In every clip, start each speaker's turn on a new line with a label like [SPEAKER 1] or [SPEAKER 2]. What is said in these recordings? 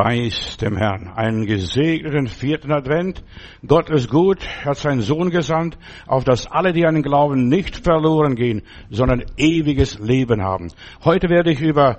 [SPEAKER 1] Preis dem Herrn. Einen gesegneten vierten Advent. Gott ist gut, hat seinen Sohn gesandt, auf dass alle, die an den Glauben nicht verloren gehen, sondern ewiges Leben haben. Heute werde ich über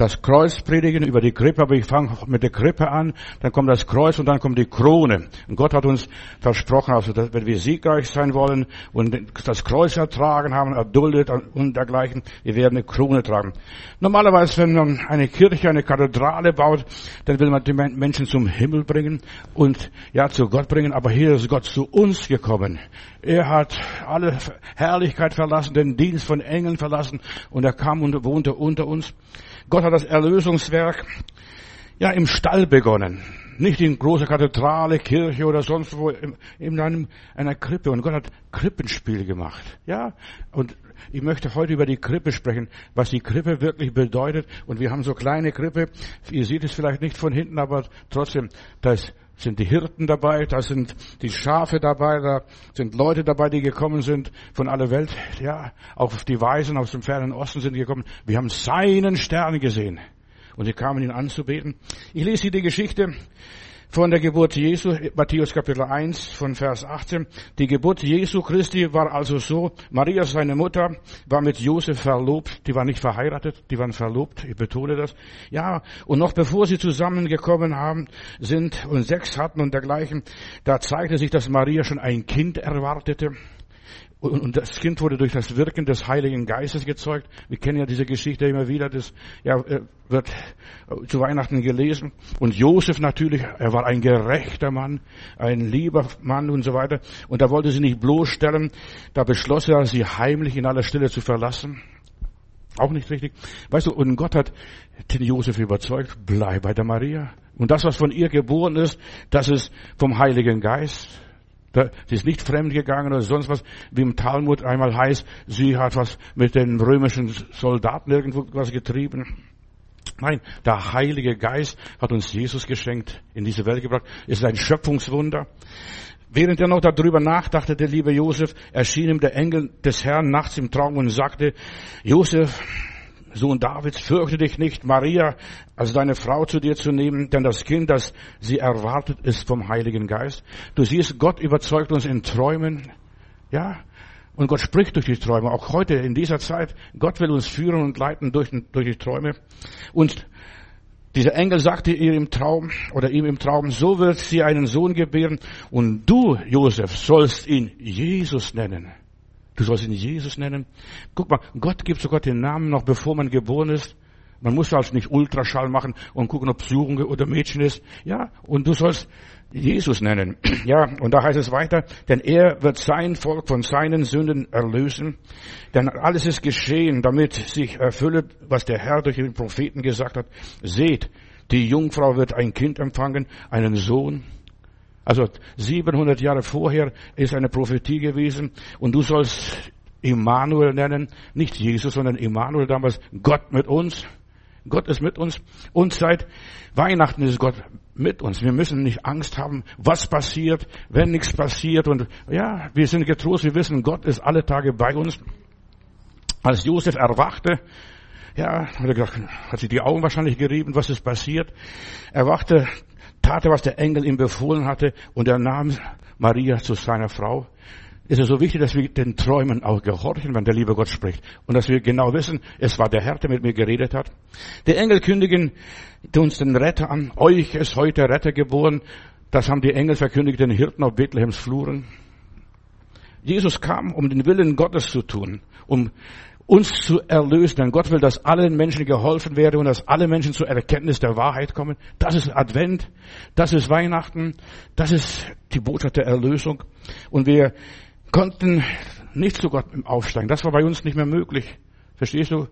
[SPEAKER 1] das Kreuz predigen, über die Krippe, aber ich fange mit der Krippe an, dann kommt das Kreuz und dann kommt die Krone. Und Gott hat uns versprochen, also dass, wenn wir siegreich sein wollen und das Kreuz ertragen haben, erduldet und dergleichen, wir werden eine Krone tragen. Normalerweise, wenn man eine Kirche, eine Kathedrale baut, dann will man die Menschen zum Himmel bringen und ja, zu Gott bringen, aber hier ist Gott zu uns gekommen. Er hat alle Herrlichkeit verlassen, den Dienst von Engeln verlassen und er kam und wohnte unter uns. Gott hat das Erlösungswerk ja im Stall begonnen. Nicht in großer Kathedrale, Kirche oder sonst wo, in einem, einer Krippe. Und Gott hat Krippenspiel gemacht. Ja, und ich möchte heute über die Krippe sprechen, was die Krippe wirklich bedeutet. Und wir haben so kleine Krippe. Ihr seht es vielleicht nicht von hinten, aber trotzdem, da sind die Hirten dabei, da sind die Schafe dabei, da sind Leute dabei, die gekommen sind von aller Welt. Ja, auch die Weisen aus dem fernen Osten sind gekommen. Wir haben seinen Stern gesehen. Und sie kamen ihn anzubeten. Ich lese hier die Geschichte von der Geburt Jesu, Matthäus Kapitel 1 von Vers 18. Die Geburt Jesu Christi war also so, Maria, seine Mutter, war mit Josef verlobt, die war nicht verheiratet, die waren verlobt, ich betone das. Ja, und noch bevor sie zusammengekommen haben, sind und Sex hatten und dergleichen, da zeigte sich, dass Maria schon ein Kind erwartete. Und das Kind wurde durch das Wirken des Heiligen Geistes gezeugt. Wir kennen ja diese Geschichte immer wieder. Das ja, äh, wird zu Weihnachten gelesen. Und Josef natürlich, er war ein gerechter Mann, ein lieber Mann und so weiter. Und da wollte sie nicht bloßstellen. Da beschloss er, sie heimlich in aller Stille zu verlassen. Auch nicht richtig. Weißt du, und Gott hat den Josef überzeugt, bleib bei der Maria. Und das, was von ihr geboren ist, das ist vom Heiligen Geist. Sie ist nicht fremd gegangen oder sonst was, wie im Talmud einmal heißt, sie hat was mit den römischen Soldaten irgendwo was getrieben. Nein, der Heilige Geist hat uns Jesus geschenkt, in diese Welt gebracht. Es ist ein Schöpfungswunder. Während er noch darüber nachdachte, der liebe Josef, erschien ihm der Engel des Herrn nachts im Traum und sagte, Josef, Sohn Davids, fürchte dich nicht, Maria als deine Frau zu dir zu nehmen, denn das Kind, das sie erwartet, ist vom Heiligen Geist. Du siehst, Gott überzeugt uns in Träumen, ja, und Gott spricht durch die Träume, auch heute in dieser Zeit. Gott will uns führen und leiten durch, durch die Träume. Und dieser Engel sagte ihr im Traum oder ihm im Traum, so wird sie einen Sohn gebären und du, Josef, sollst ihn Jesus nennen. Du sollst ihn Jesus nennen. Guck mal, Gott gibt sogar den Namen noch bevor man geboren ist. Man muss also nicht Ultraschall machen und gucken, ob es Junge oder Mädchen ist. Ja, und du sollst Jesus nennen. Ja, und da heißt es weiter, denn er wird sein Volk von seinen Sünden erlösen. Denn alles ist geschehen, damit sich erfüllt, was der Herr durch den Propheten gesagt hat. Seht, die Jungfrau wird ein Kind empfangen, einen Sohn. Also 700 Jahre vorher ist eine Prophetie gewesen und du sollst Immanuel nennen, nicht Jesus, sondern Immanuel damals, Gott mit uns. Gott ist mit uns und seit Weihnachten ist Gott mit uns. Wir müssen nicht Angst haben, was passiert, wenn nichts passiert und ja, wir sind getrost, wir wissen, Gott ist alle Tage bei uns. Als Josef erwachte, ja, hat er gedacht, hat sich die Augen wahrscheinlich gerieben, was ist passiert. Er wachte tat er, was der Engel ihm befohlen hatte, und er nahm Maria zu seiner Frau. Ist es so wichtig, dass wir den Träumen auch gehorchen, wenn der liebe Gott spricht. Und dass wir genau wissen, es war der Herr, der mit mir geredet hat. Die Engel kündigen uns den Retter an. Euch ist heute Retter geboren. Das haben die Engel verkündigt den Hirten auf Bethlehems Fluren. Jesus kam, um den Willen Gottes zu tun, um uns zu erlösen. Denn Gott will, dass allen Menschen geholfen werde und dass alle Menschen zur Erkenntnis der Wahrheit kommen. Das ist Advent, das ist Weihnachten, das ist die Botschaft der Erlösung. Und wir konnten nicht zu Gott aufsteigen. Das war bei uns nicht mehr möglich. Verstehst du?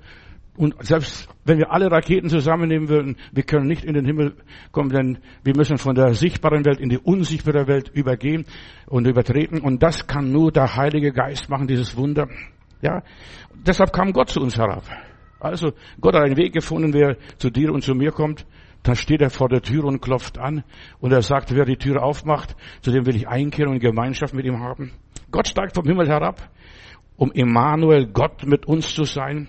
[SPEAKER 1] Und selbst wenn wir alle Raketen zusammennehmen würden, wir können nicht in den Himmel kommen, denn wir müssen von der sichtbaren Welt in die unsichtbare Welt übergehen und übertreten. Und das kann nur der Heilige Geist machen, dieses Wunder. Ja, deshalb kam Gott zu uns herab. Also Gott hat einen Weg gefunden, wer zu dir und zu mir kommt. Dann steht er vor der Tür und klopft an und er sagt, wer die Tür aufmacht, zu dem will ich einkehren und Gemeinschaft mit ihm haben. Gott steigt vom Himmel herab, um Emmanuel, Gott mit uns zu sein.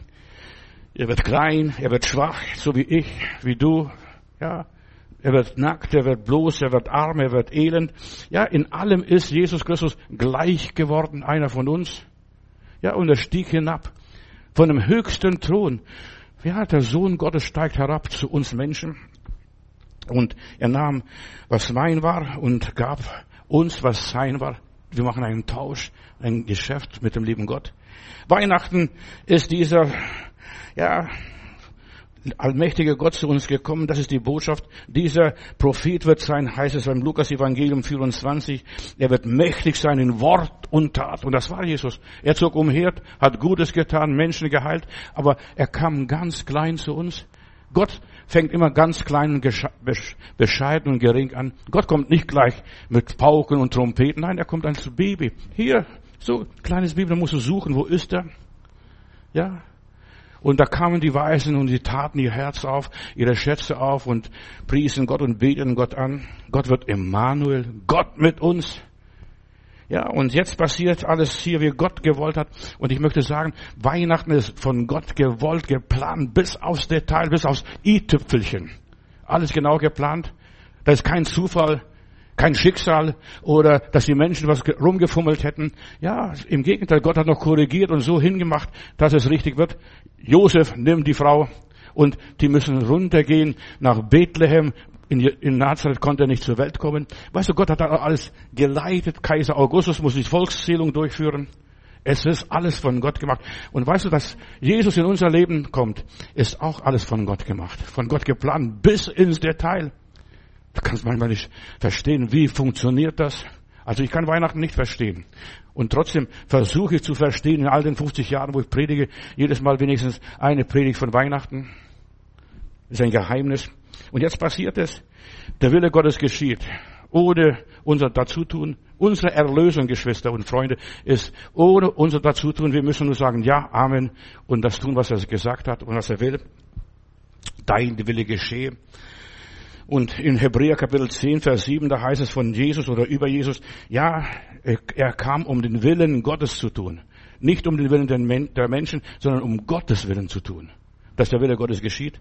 [SPEAKER 1] Er wird klein, er wird schwach, so wie ich, wie du. Ja, Er wird nackt, er wird bloß, er wird arm, er wird elend. Ja, in allem ist Jesus Christus gleich geworden, einer von uns. Ja, und er stieg hinab von dem höchsten Thron. Ja, der Sohn Gottes steigt herab zu uns Menschen. Und er nahm, was mein war und gab uns, was sein war. Wir machen einen Tausch, ein Geschäft mit dem lieben Gott. Weihnachten ist dieser, ja, allmächtige Gott zu uns gekommen. Das ist die Botschaft. Dieser Prophet wird sein, heißt es beim Lukas Evangelium 24. Er wird mächtig sein in Wort und Tat. Und das war Jesus. Er zog umher, hat Gutes getan, Menschen geheilt, aber er kam ganz klein zu uns. Gott fängt immer ganz klein und bescheiden und gering an. Gott kommt nicht gleich mit Pauken und Trompeten. Nein, er kommt als Baby. Hier, so kleines Baby, da musst du suchen, wo ist er? Ja, und da kamen die Weisen und sie taten ihr Herz auf, ihre Schätze auf und priesen Gott und beteten Gott an. Gott wird Emmanuel, Gott mit uns. Ja, und jetzt passiert alles hier, wie Gott gewollt hat. Und ich möchte sagen, Weihnachten ist von Gott gewollt, geplant, bis aufs Detail, bis aufs i-Tüpfelchen. Alles genau geplant. Da ist kein Zufall kein Schicksal oder dass die Menschen was rumgefummelt hätten. Ja, im Gegenteil, Gott hat noch korrigiert und so hingemacht, dass es richtig wird. Josef nimmt die Frau und die müssen runtergehen nach Bethlehem. In, Nazareth konnte er nicht zur Welt kommen. Weißt du, Gott hat da alles geleitet. Kaiser Augustus muss die Volkszählung durchführen. Es ist alles von Gott gemacht. Und weißt du, dass Jesus in unser Leben kommt, ist auch alles von Gott gemacht. Von Gott geplant bis ins Detail. Du kannst manchmal nicht verstehen, wie funktioniert das. Also ich kann Weihnachten nicht verstehen. Und trotzdem versuche ich zu verstehen in all den 50 Jahren, wo ich predige, jedes Mal wenigstens eine Predigt von Weihnachten. Das ist ein Geheimnis. Und jetzt passiert es. Der Wille Gottes geschieht. Ohne unser Dazutun. Unsere Erlösung, Geschwister und Freunde, ist ohne unser Dazutun. Wir müssen nur sagen, ja, Amen. Und das tun, was er gesagt hat und was er will. Dein Wille geschehe. Und in Hebräer Kapitel 10, Vers 7, da heißt es von Jesus oder über Jesus, ja, er kam, um den Willen Gottes zu tun. Nicht um den Willen der Menschen, sondern um Gottes Willen zu tun. Dass der Wille Gottes geschieht.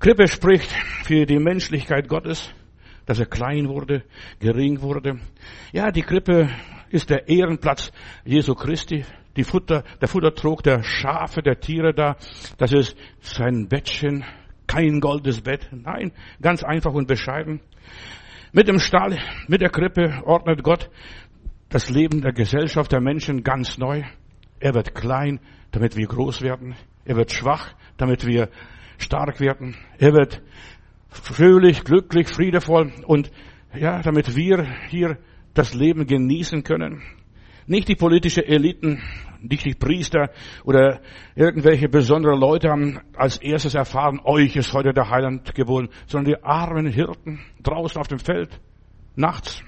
[SPEAKER 1] Krippe spricht für die Menschlichkeit Gottes, dass er klein wurde, gering wurde. Ja, die Krippe ist der Ehrenplatz Jesu Christi. Die Futter, der Futtertrog der Schafe, der Tiere da. Das ist sein Bettchen, kein goldes Bett. Nein, ganz einfach und bescheiden. Mit dem Stall, mit der Krippe ordnet Gott das Leben der Gesellschaft der Menschen ganz neu. Er wird klein, damit wir groß werden. Er wird schwach, damit wir stark werden. Er wird fröhlich, glücklich, friedevoll und ja, damit wir hier das Leben genießen können. Nicht die politische Eliten, nicht die Priester oder irgendwelche besondere Leute haben als erstes erfahren, euch ist heute der Heiland geboren, sondern die armen Hirten draußen auf dem Feld, nachts.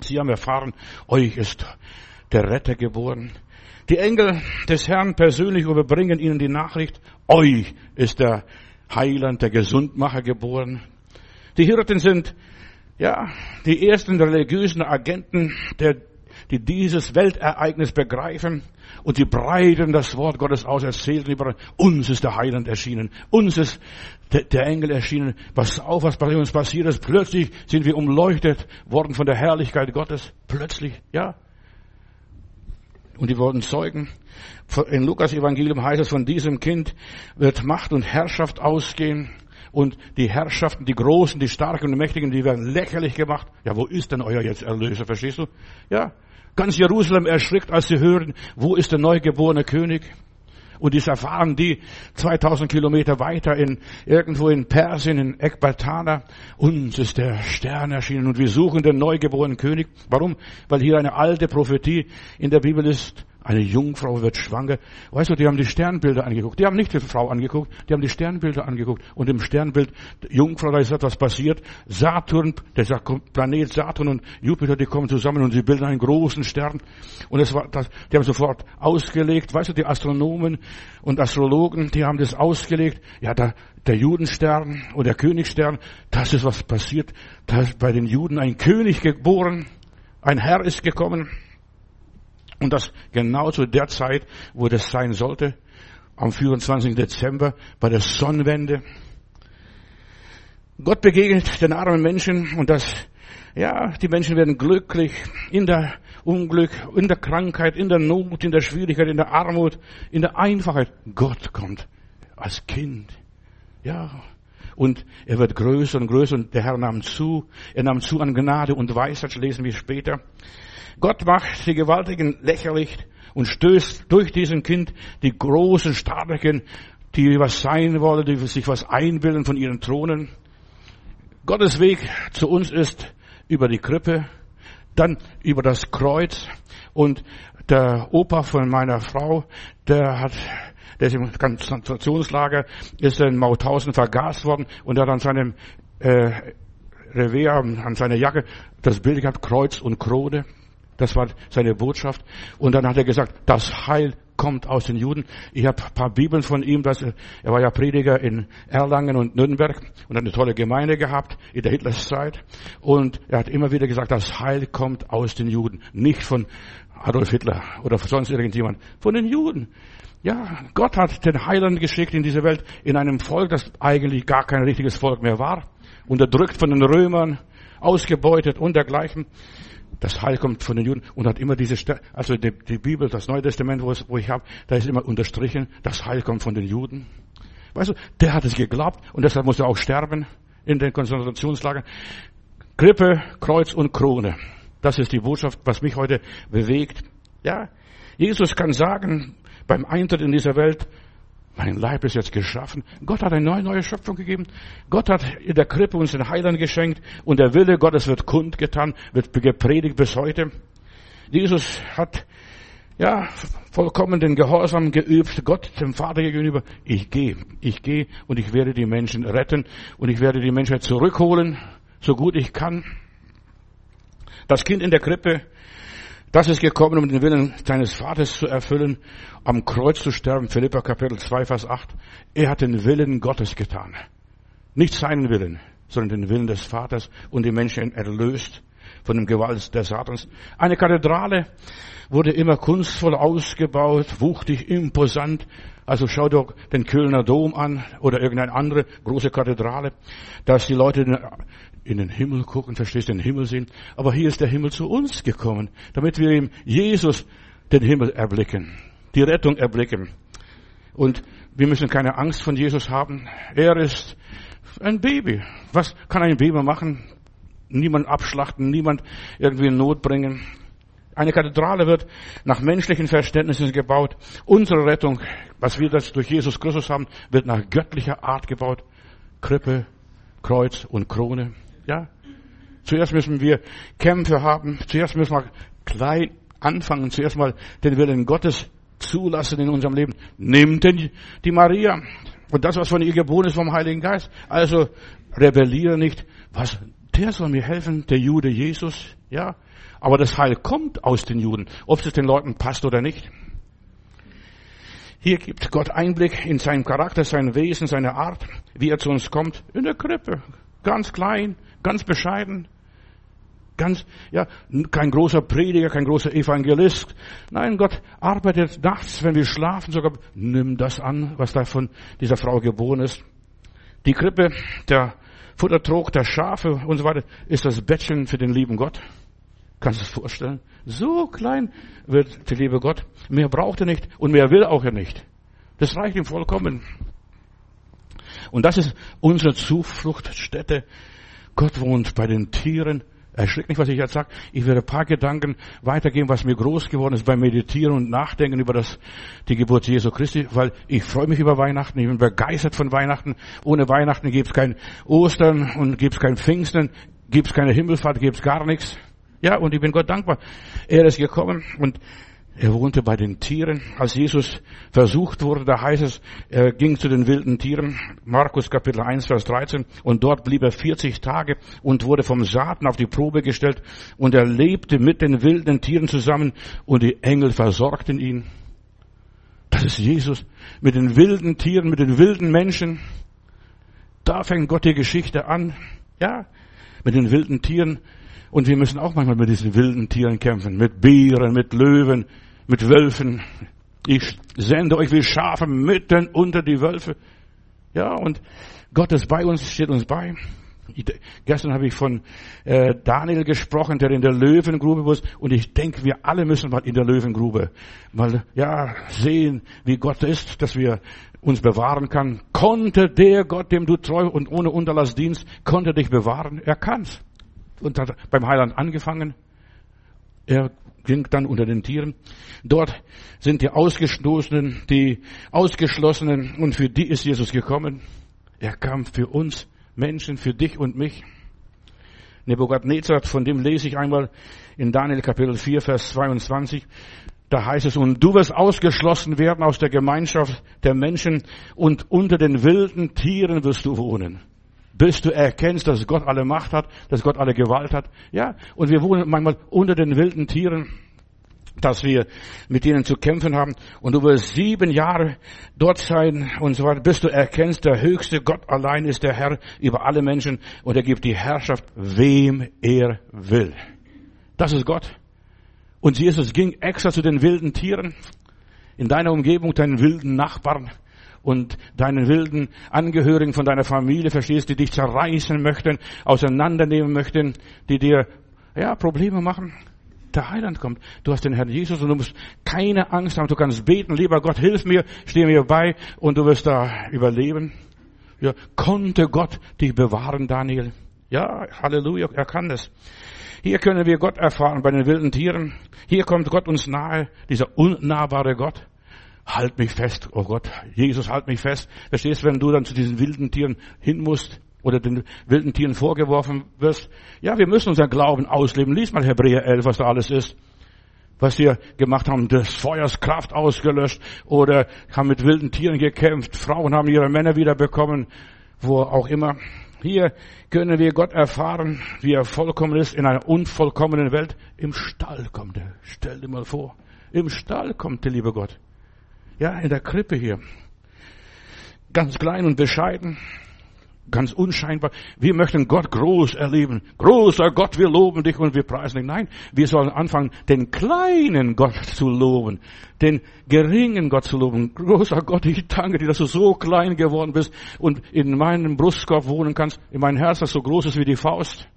[SPEAKER 1] Sie haben erfahren, euch ist der Retter geboren. Die Engel des Herrn persönlich überbringen ihnen die Nachricht, euch ist der Heiland, der Gesundmacher geboren. Die Hirten sind, ja, die ersten religiösen Agenten der die dieses Weltereignis begreifen und sie breiten das Wort Gottes aus, erzählen über uns ist der Heiland erschienen, uns ist der, Engel erschienen. Was auf, was bei uns passiert ist, plötzlich sind wir umleuchtet worden von der Herrlichkeit Gottes. Plötzlich, ja. Und die wurden Zeugen. In Lukas Evangelium heißt es, von diesem Kind wird Macht und Herrschaft ausgehen. Und die Herrschaften, die Großen, die Starken und die Mächtigen, die werden lächerlich gemacht. Ja, wo ist denn euer jetzt Erlöser, verstehst du? Ja, Ganz Jerusalem erschrickt, als sie hören, wo ist der neugeborene König? Und dies erfahren die 2000 Kilometer weiter in, irgendwo in Persien, in Ekbatana. Uns ist der Stern erschienen und wir suchen den neugeborenen König. Warum? Weil hier eine alte Prophetie in der Bibel ist. Eine Jungfrau wird schwanger. Weißt du, die haben die Sternbilder angeguckt. Die haben nicht die Frau angeguckt, die haben die Sternbilder angeguckt. Und im Sternbild Jungfrau, da ist etwas passiert. Saturn, der Planet Saturn und Jupiter, die kommen zusammen und sie bilden einen großen Stern. Und es war, das, die haben sofort ausgelegt. Weißt du, die Astronomen und Astrologen, die haben das ausgelegt. Ja, da, der Judenstern und der Königstern, das ist was passiert. Da ist bei den Juden ein König geboren. Ein Herr ist gekommen. Und das genau zu der Zeit, wo das sein sollte, am 24. Dezember bei der Sonnenwende. Gott begegnet den armen Menschen und das, ja, die Menschen werden glücklich in der Unglück, in der Krankheit, in der Not, in der Schwierigkeit, in der Armut, in der Einfachheit. Gott kommt als Kind. Ja. Und er wird größer und größer und der Herr nahm zu. Er nahm zu an Gnade und Weisheit, lesen wir später. Gott macht die Gewaltigen lächerlich und stößt durch diesen Kind die großen, starken, die was sein wollen, die sich was einbilden von ihren Thronen. Gottes Weg zu uns ist über die Krippe, dann über das Kreuz und der Opa von meiner Frau, der hat, der ist im Konzentrationslager, ist in Mauthausen vergast worden und hat an seinem äh, Revier, an seiner Jacke das Bild gehabt, Kreuz und Krone. Das war seine Botschaft. Und dann hat er gesagt, das Heil kommt aus den Juden. Ich habe ein paar Bibeln von ihm, dass er, war ja Prediger in Erlangen und Nürnberg und hat eine tolle Gemeinde gehabt in der Hitlers Zeit. Und er hat immer wieder gesagt, das Heil kommt aus den Juden, nicht von Adolf Hitler oder sonst irgendjemand, von den Juden. Ja, Gott hat den Heiland geschickt in diese Welt in einem Volk, das eigentlich gar kein richtiges Volk mehr war, unterdrückt von den Römern, ausgebeutet und dergleichen. Das Heil kommt von den Juden und hat immer diese, St also die, die, Bibel, das Neue Testament, wo, es, wo ich habe, da ist immer unterstrichen, das Heil kommt von den Juden. Weißt du, der hat es geglaubt und deshalb musste er auch sterben in den Konzentrationslagern. Grippe, Kreuz und Krone. Das ist die Botschaft, was mich heute bewegt. Ja, Jesus kann sagen, beim Eintritt in diese Welt, mein Leib ist jetzt geschaffen. Gott hat eine neue, neue Schöpfung gegeben. Gott hat in der Krippe uns den Heiland geschenkt und der Wille Gottes wird kundgetan, wird gepredigt bis heute. Jesus hat ja vollkommen den Gehorsam geübt, Gott dem Vater gegenüber. Ich gehe, ich gehe und ich werde die Menschen retten und ich werde die Menschheit zurückholen, so gut ich kann. Das Kind in der Krippe das ist gekommen, um den Willen seines Vaters zu erfüllen, am Kreuz zu sterben. Philippa Kapitel 2, Vers 8. Er hat den Willen Gottes getan. Nicht seinen Willen, sondern den Willen des Vaters und die Menschen erlöst von dem Gewalt des Satans. Eine Kathedrale wurde immer kunstvoll ausgebaut, wuchtig, imposant. Also schau doch den Kölner Dom an oder irgendeine andere große Kathedrale, dass die Leute in den Himmel gucken, verstehst du, den Himmel sehen. Aber hier ist der Himmel zu uns gekommen, damit wir ihm Jesus den Himmel erblicken, die Rettung erblicken. Und wir müssen keine Angst von Jesus haben. Er ist ein Baby. Was kann ein Baby machen? Niemand abschlachten, niemand irgendwie in Not bringen. Eine Kathedrale wird nach menschlichen Verständnissen gebaut. Unsere Rettung, was wir das durch Jesus Christus haben, wird nach göttlicher Art gebaut. Krippe, Kreuz und Krone. Ja? Zuerst müssen wir Kämpfe haben. Zuerst müssen wir klein anfangen. Zuerst mal den Willen Gottes zulassen in unserem Leben. Nimmt denn die Maria und das, was von ihr geboren ist vom Heiligen Geist. Also rebelliere nicht. Was? Der soll mir helfen, der Jude Jesus. Ja? Aber das Heil kommt aus den Juden. Ob es den Leuten passt oder nicht. Hier gibt Gott Einblick in seinen Charakter, sein Wesen, seine Art, wie er zu uns kommt. In der Krippe. Ganz klein, ganz bescheiden, ganz, ja, kein großer Prediger, kein großer Evangelist. Nein, Gott arbeitet nachts, wenn wir schlafen, sogar, nimm das an, was da von dieser Frau geboren ist. Die Krippe, der Futtertrog der Schafe und so weiter, ist das Bettchen für den lieben Gott. Kannst du es vorstellen? So klein wird der liebe Gott. Mehr braucht er nicht und mehr will auch er nicht. Das reicht ihm vollkommen. Und das ist unsere Zufluchtsstätte Gott wohnt bei den Tieren. Erschreckt nicht, was ich jetzt sage. Ich werde ein paar Gedanken weitergeben, was mir groß geworden ist beim Meditieren und Nachdenken über das, die Geburt Jesu Christi, weil ich freue mich über Weihnachten, ich bin begeistert von Weihnachten. Ohne Weihnachten gibt es kein Ostern und gibt es kein Pfingsten, gibt es keine Himmelfahrt, gibt es gar nichts. Ja, und ich bin Gott dankbar. Er ist gekommen und er wohnte bei den Tieren. Als Jesus versucht wurde, da heißt es, er ging zu den wilden Tieren. Markus Kapitel 1, Vers 13. Und dort blieb er 40 Tage und wurde vom Satan auf die Probe gestellt. Und er lebte mit den wilden Tieren zusammen und die Engel versorgten ihn. Das ist Jesus. Mit den wilden Tieren, mit den wilden Menschen. Da fängt Gott die Geschichte an. Ja, mit den wilden Tieren. Und wir müssen auch manchmal mit diesen wilden Tieren kämpfen. Mit Bären, mit Löwen, mit Wölfen. Ich sende euch wie Schafe mitten unter die Wölfe. Ja, und Gott ist bei uns, steht uns bei. Gestern habe ich von äh, Daniel gesprochen, der in der Löwengrube war. Und ich denke, wir alle müssen mal in der Löwengrube mal ja sehen, wie Gott ist, dass wir uns bewahren kann. Konnte der Gott, dem du treu und ohne Unterlass dienst, konnte dich bewahren? Er kann's. Und hat beim Heiland angefangen. Er ging dann unter den Tieren. Dort sind die Ausgestoßenen, die Ausgeschlossenen und für die ist Jesus gekommen. Er kam für uns Menschen, für dich und mich. Nebukadnezar, von dem lese ich einmal in Daniel Kapitel 4, Vers 22. Da heißt es, und du wirst ausgeschlossen werden aus der Gemeinschaft der Menschen und unter den wilden Tieren wirst du wohnen. Bis du erkennst, dass Gott alle Macht hat, dass Gott alle Gewalt hat. Ja, und wir wohnen manchmal unter den wilden Tieren, dass wir mit ihnen zu kämpfen haben. Und du wirst sieben Jahre dort sein und so weiter, bis du erkennst, der höchste Gott allein ist der Herr über alle Menschen und er gibt die Herrschaft, wem er will. Das ist Gott. Und Jesus ging extra zu den wilden Tieren in deiner Umgebung, deinen wilden Nachbarn und deinen wilden Angehörigen von deiner Familie, verstehst, die dich zerreißen möchten, auseinandernehmen möchten, die dir, ja, Probleme machen. Der Heiland kommt. Du hast den Herrn Jesus und du musst keine Angst haben. Du kannst beten, lieber Gott, hilf mir, steh mir bei und du wirst da überleben. Ja, konnte Gott dich bewahren, Daniel? Ja, Halleluja, er kann das. Hier können wir Gott erfahren bei den wilden Tieren. Hier kommt Gott uns nahe, dieser unnahbare Gott. Halt mich fest, oh Gott, Jesus, halt mich fest. Verstehst, wenn du dann zu diesen wilden Tieren hin musst oder den wilden Tieren vorgeworfen wirst. Ja, wir müssen unseren Glauben ausleben. Lies mal Hebräer 11, was da alles ist. Was wir gemacht haben, des Feuers Kraft ausgelöscht oder haben mit wilden Tieren gekämpft. Frauen haben ihre Männer wiederbekommen, wo auch immer. Hier können wir Gott erfahren, wie er vollkommen ist in einer unvollkommenen Welt. Im Stall kommt er. Stell dir mal vor. Im Stall kommt der liebe Gott. Ja, in der Krippe hier. Ganz klein und bescheiden. Ganz unscheinbar. Wir möchten Gott groß erleben. Großer Gott, wir loben dich und wir preisen dich. Nein, wir sollen anfangen, den kleinen Gott zu loben. Den geringen Gott zu loben. Großer Gott, ich danke dir, dass du so klein geworden bist und in meinem Brustkorb wohnen kannst. In meinem Herz, das so groß ist wie die Faust.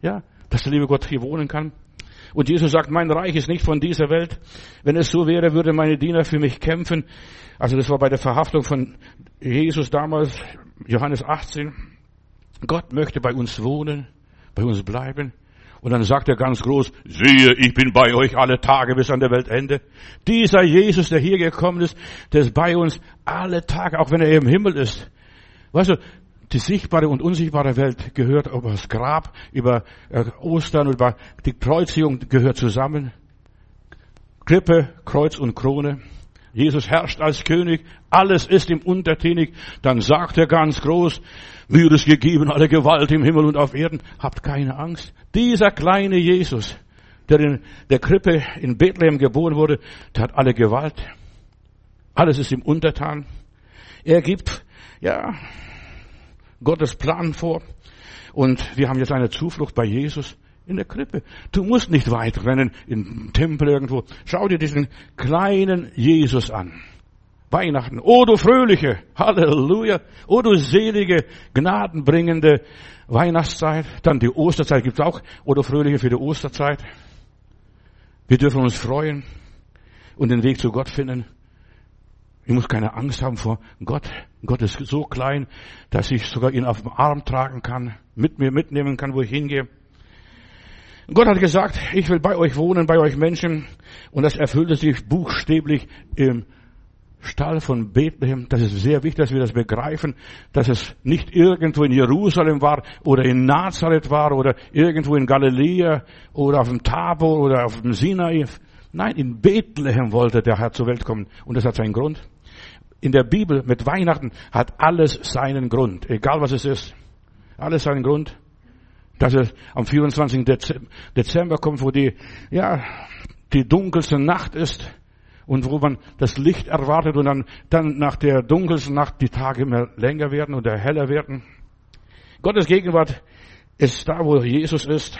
[SPEAKER 1] Ja, dass der liebe Gott hier wohnen kann. Und Jesus sagt, mein Reich ist nicht von dieser Welt. Wenn es so wäre, würde meine Diener für mich kämpfen. Also das war bei der Verhaftung von Jesus damals, Johannes 18. Gott möchte bei uns wohnen, bei uns bleiben. Und dann sagt er ganz groß, siehe, ich bin bei euch alle Tage bis an der Weltende. Dieser Jesus, der hier gekommen ist, der ist bei uns alle Tage, auch wenn er im Himmel ist. Weißt du, die sichtbare und unsichtbare Welt gehört über das Grab, über äh, Ostern, über die Kreuzigung gehört zusammen. Krippe, Kreuz und Krone. Jesus herrscht als König, alles ist ihm untertänig. Dann sagt er ganz groß, mir ist gegeben alle Gewalt im Himmel und auf Erden. Habt keine Angst. Dieser kleine Jesus, der in der Krippe in Bethlehem geboren wurde, der hat alle Gewalt. Alles ist ihm untertan. Er gibt, ja, Gottes Plan vor. Und wir haben jetzt eine Zuflucht bei Jesus in der Krippe. Du musst nicht weit rennen im Tempel irgendwo. Schau dir diesen kleinen Jesus an. Weihnachten. Oh, du fröhliche. Halleluja. Oh, du selige, gnadenbringende Weihnachtszeit. Dann die Osterzeit gibt's auch. Oh, du fröhliche für die Osterzeit. Wir dürfen uns freuen und den Weg zu Gott finden. Ich muss keine Angst haben vor Gott. Gott ist so klein, dass ich sogar ihn auf dem Arm tragen kann, mit mir mitnehmen kann, wo ich hingehe. Gott hat gesagt, ich will bei euch wohnen, bei euch Menschen. Und das erfüllte sich buchstäblich im Stall von Bethlehem. Das ist sehr wichtig, dass wir das begreifen, dass es nicht irgendwo in Jerusalem war oder in Nazareth war oder irgendwo in Galiläa oder auf dem Tabor oder auf dem Sinai. Nein, in Bethlehem wollte der Herr zur Welt kommen. Und das hat seinen Grund in der Bibel mit Weihnachten hat alles seinen Grund, egal was es ist. Alles seinen Grund. Dass es am 24. Dezember kommt, wo die, ja, die dunkelste Nacht ist und wo man das Licht erwartet und dann, dann nach der dunkelsten Nacht die Tage immer länger werden oder heller werden. Gottes Gegenwart ist da, wo Jesus ist.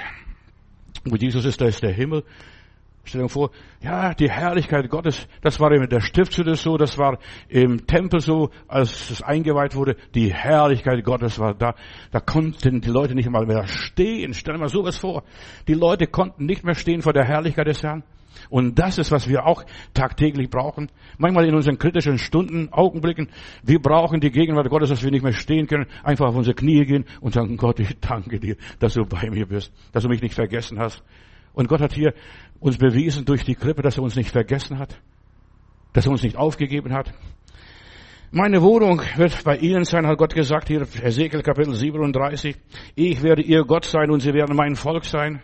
[SPEAKER 1] Wo Jesus ist, da ist der Himmel. Stell dir vor, ja, die Herrlichkeit Gottes, das war in der Stiftshütte so, das war im Tempel so, als es eingeweiht wurde, die Herrlichkeit Gottes war da. Da konnten die Leute nicht mal mehr stehen. Stell dir mal sowas vor. Die Leute konnten nicht mehr stehen vor der Herrlichkeit des Herrn. Und das ist, was wir auch tagtäglich brauchen. Manchmal in unseren kritischen Stunden, Augenblicken, wir brauchen die Gegenwart Gottes, dass wir nicht mehr stehen können, einfach auf unsere Knie gehen und sagen, Gott, ich danke dir, dass du bei mir bist, dass du mich nicht vergessen hast. Und Gott hat hier uns bewiesen durch die Krippe, dass er uns nicht vergessen hat, dass er uns nicht aufgegeben hat. Meine Wohnung wird bei Ihnen sein, hat Gott gesagt, hier Ezekiel Kapitel 37. Ich werde Ihr Gott sein und Sie werden mein Volk sein.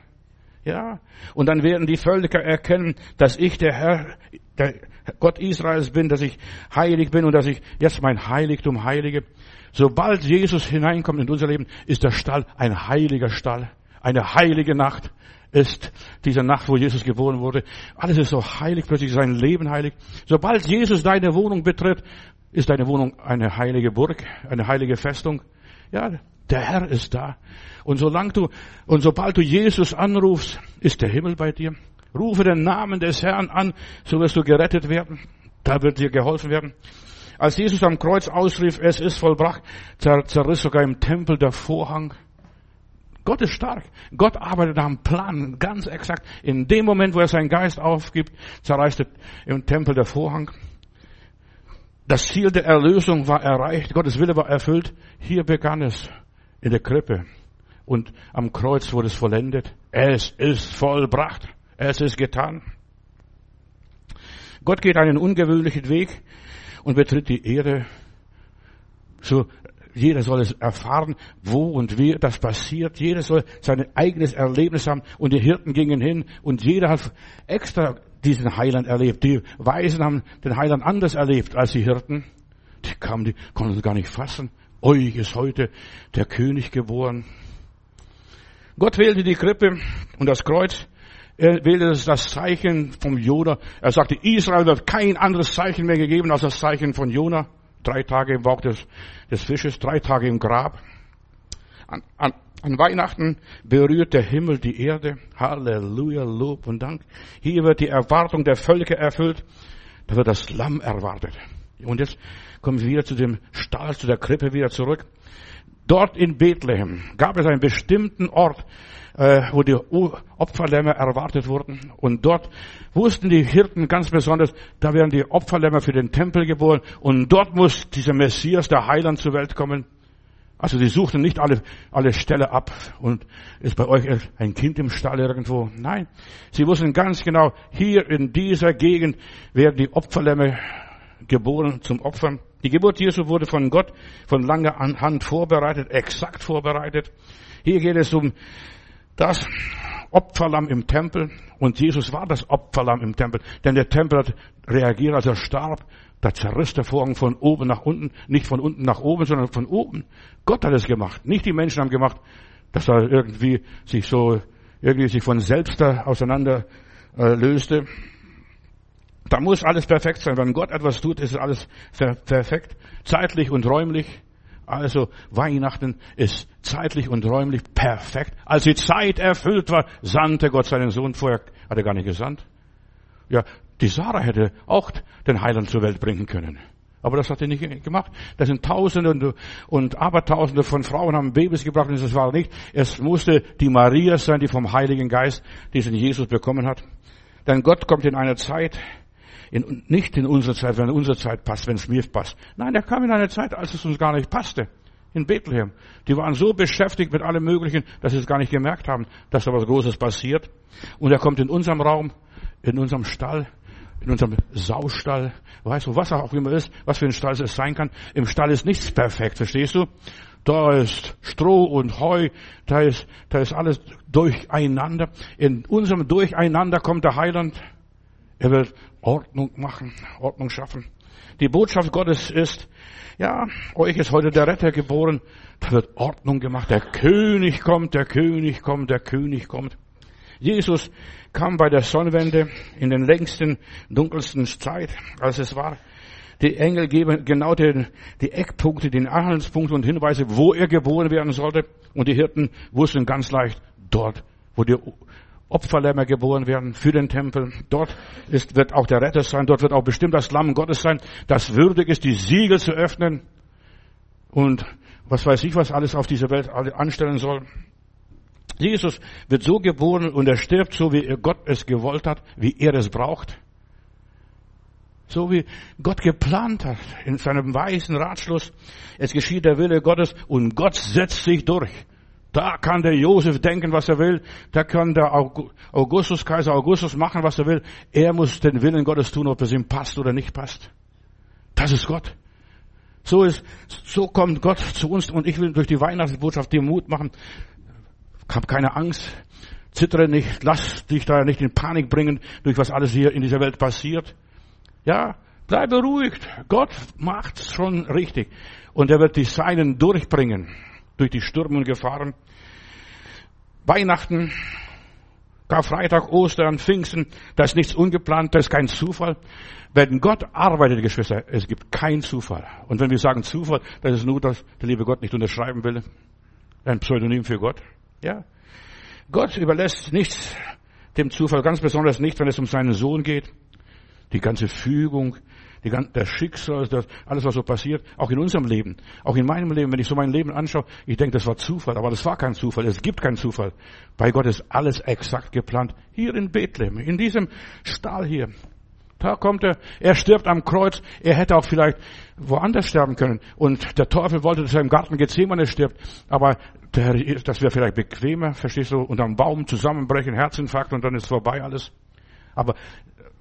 [SPEAKER 1] Ja. Und dann werden die Völker erkennen, dass ich der Herr, der Gott Israels bin, dass ich heilig bin und dass ich jetzt mein Heiligtum heilige. Sobald Jesus hineinkommt in unser Leben, ist der Stall ein heiliger Stall, eine heilige Nacht ist diese Nacht, wo Jesus geboren wurde. Alles ist so heilig, plötzlich ist sein Leben heilig. Sobald Jesus deine Wohnung betritt, ist deine Wohnung eine heilige Burg, eine heilige Festung. Ja, der Herr ist da. Und solange du, und sobald du Jesus anrufst, ist der Himmel bei dir. Rufe den Namen des Herrn an, so wirst du gerettet werden. Da wird dir geholfen werden. Als Jesus am Kreuz ausrief, es ist vollbracht, zerriss sogar im Tempel der Vorhang. Gott ist stark. Gott arbeitet einem Plan, ganz exakt. In dem Moment, wo er seinen Geist aufgibt, zerreißt im Tempel der Vorhang. Das Ziel der Erlösung war erreicht. Gottes Wille war erfüllt. Hier begann es in der Krippe. Und am Kreuz wurde es vollendet. Es ist vollbracht. Es ist getan. Gott geht einen ungewöhnlichen Weg und betritt die Erde. So jeder soll es erfahren, wo und wie das passiert. Jeder soll sein eigenes Erlebnis haben. Und die Hirten gingen hin und jeder hat extra diesen Heiland erlebt. Die Weisen haben den Heiland anders erlebt als die Hirten. Die kamen, die konnten es gar nicht fassen. Euch ist heute der König geboren. Gott wählte die Krippe und das Kreuz. Er wählte das Zeichen vom Jona. Er sagte, Israel wird kein anderes Zeichen mehr gegeben als das Zeichen von Jona. Drei Tage im Bauch des, des Fisches, drei Tage im Grab. An, an, an Weihnachten berührt der Himmel die Erde. Halleluja, Lob und Dank. Hier wird die Erwartung der Völker erfüllt. Da wird das Lamm erwartet. Und jetzt kommen wir wieder zu dem Stall, zu der Krippe wieder zurück. Dort in Bethlehem gab es einen bestimmten Ort, äh, wo die Opferlämmer erwartet wurden. Und dort wussten die Hirten ganz besonders, da werden die Opferlämmer für den Tempel geboren. Und dort muss dieser Messias, der Heiland, zur Welt kommen. Also die suchten nicht alle, alle Ställe ab und ist bei euch ein Kind im Stall irgendwo. Nein, sie wussten ganz genau, hier in dieser Gegend werden die Opferlämmer geboren zum Opfern. Die Geburt Jesu wurde von Gott von langer Hand vorbereitet, exakt vorbereitet. Hier geht es um das Opferlamm im Tempel und Jesus war das Opferlamm im Tempel, denn der Tempel hat reagiert, als er starb. Da zerriss der Vorhang von oben nach unten, nicht von unten nach oben, sondern von oben. Gott hat es gemacht, nicht die Menschen haben gemacht, dass er irgendwie sich so irgendwie sich von selbst auseinander äh, löste. Da muss alles perfekt sein. Wenn Gott etwas tut, ist alles perfekt, zeitlich und räumlich. Also Weihnachten ist zeitlich und räumlich perfekt. Als die Zeit erfüllt war, sandte Gott seinen Sohn vorher, hat er gar nicht gesandt. Ja, die Sarah hätte auch den Heiland zur Welt bringen können. Aber das hat er nicht gemacht. Da sind Tausende und, und Abertausende von Frauen haben Babys gebracht und das war nicht. Es musste die Maria sein, die vom Heiligen Geist diesen Jesus bekommen hat. Denn Gott kommt in einer Zeit, in, nicht in unsere Zeit, wenn unsere Zeit passt, wenn es mir passt. Nein, er kam in eine Zeit, als es uns gar nicht passte. In Bethlehem. Die waren so beschäftigt mit allem Möglichen, dass sie es gar nicht gemerkt haben, dass da was Großes passiert. Und er kommt in unserem Raum, in unserem Stall, in unserem Saustall. Weißt du, was auch immer ist, was für ein Stall es sein kann. Im Stall ist nichts perfekt, verstehst du? Da ist Stroh und Heu, da ist, da ist alles durcheinander. In unserem Durcheinander kommt der Heiland. Er wird Ordnung machen, Ordnung schaffen. Die Botschaft Gottes ist, ja, euch ist heute der Retter geboren, da wird Ordnung gemacht, der König kommt, der König kommt, der König kommt. Jesus kam bei der Sonnenwende in den längsten, dunkelsten Zeit, als es war. Die Engel geben genau den, die Eckpunkte, den Anhaltspunkte und Hinweise, wo er geboren werden sollte. Und die Hirten wussten ganz leicht, dort, wo die Opferlämmer geboren werden für den Tempel. Dort ist, wird auch der Retter sein. Dort wird auch bestimmt das Lamm Gottes sein, das würdig ist, die Siegel zu öffnen. Und was weiß ich, was alles auf dieser Welt anstellen soll. Jesus wird so geboren und er stirbt so, wie Gott es gewollt hat, wie er es braucht. So wie Gott geplant hat in seinem weisen Ratschluss. Es geschieht der Wille Gottes und Gott setzt sich durch. Da kann der Josef denken, was er will. Da kann der Augustus, Kaiser Augustus machen, was er will. Er muss den Willen Gottes tun, ob es ihm passt oder nicht passt. Das ist Gott. So ist, so kommt Gott zu uns und ich will durch die Weihnachtsbotschaft dir Mut machen. Hab keine Angst. Zittere nicht. Lass dich da nicht in Panik bringen, durch was alles hier in dieser Welt passiert. Ja, bleib beruhigt. Gott macht's schon richtig. Und er wird die Seinen durchbringen durch die Stürme und Gefahren. Weihnachten, Karfreitag, Ostern, Pfingsten, da ist nichts ungeplant, da ist kein Zufall. Wenn Gott arbeitet, Geschwister, es gibt keinen Zufall. Und wenn wir sagen Zufall, das ist nur, dass der liebe Gott nicht unterschreiben will. Ein Pseudonym für Gott. Ja. Gott überlässt nichts dem Zufall, ganz besonders nicht, wenn es um seinen Sohn geht. Die ganze Fügung, die, der Schicksal, das, alles was so passiert, auch in unserem Leben, auch in meinem Leben, wenn ich so mein Leben anschaue, ich denke, das war Zufall, aber das war kein Zufall, es gibt keinen Zufall. Bei Gott ist alles exakt geplant. Hier in Bethlehem, in diesem Stall hier. Da kommt er, er stirbt am Kreuz, er hätte auch vielleicht woanders sterben können. Und der Teufel wollte, dass er im Garten Gethsemane stirbt. Aber der, das wäre vielleicht bequemer, verstehst du, unter einem Baum zusammenbrechen, Herzinfarkt und dann ist vorbei alles. Aber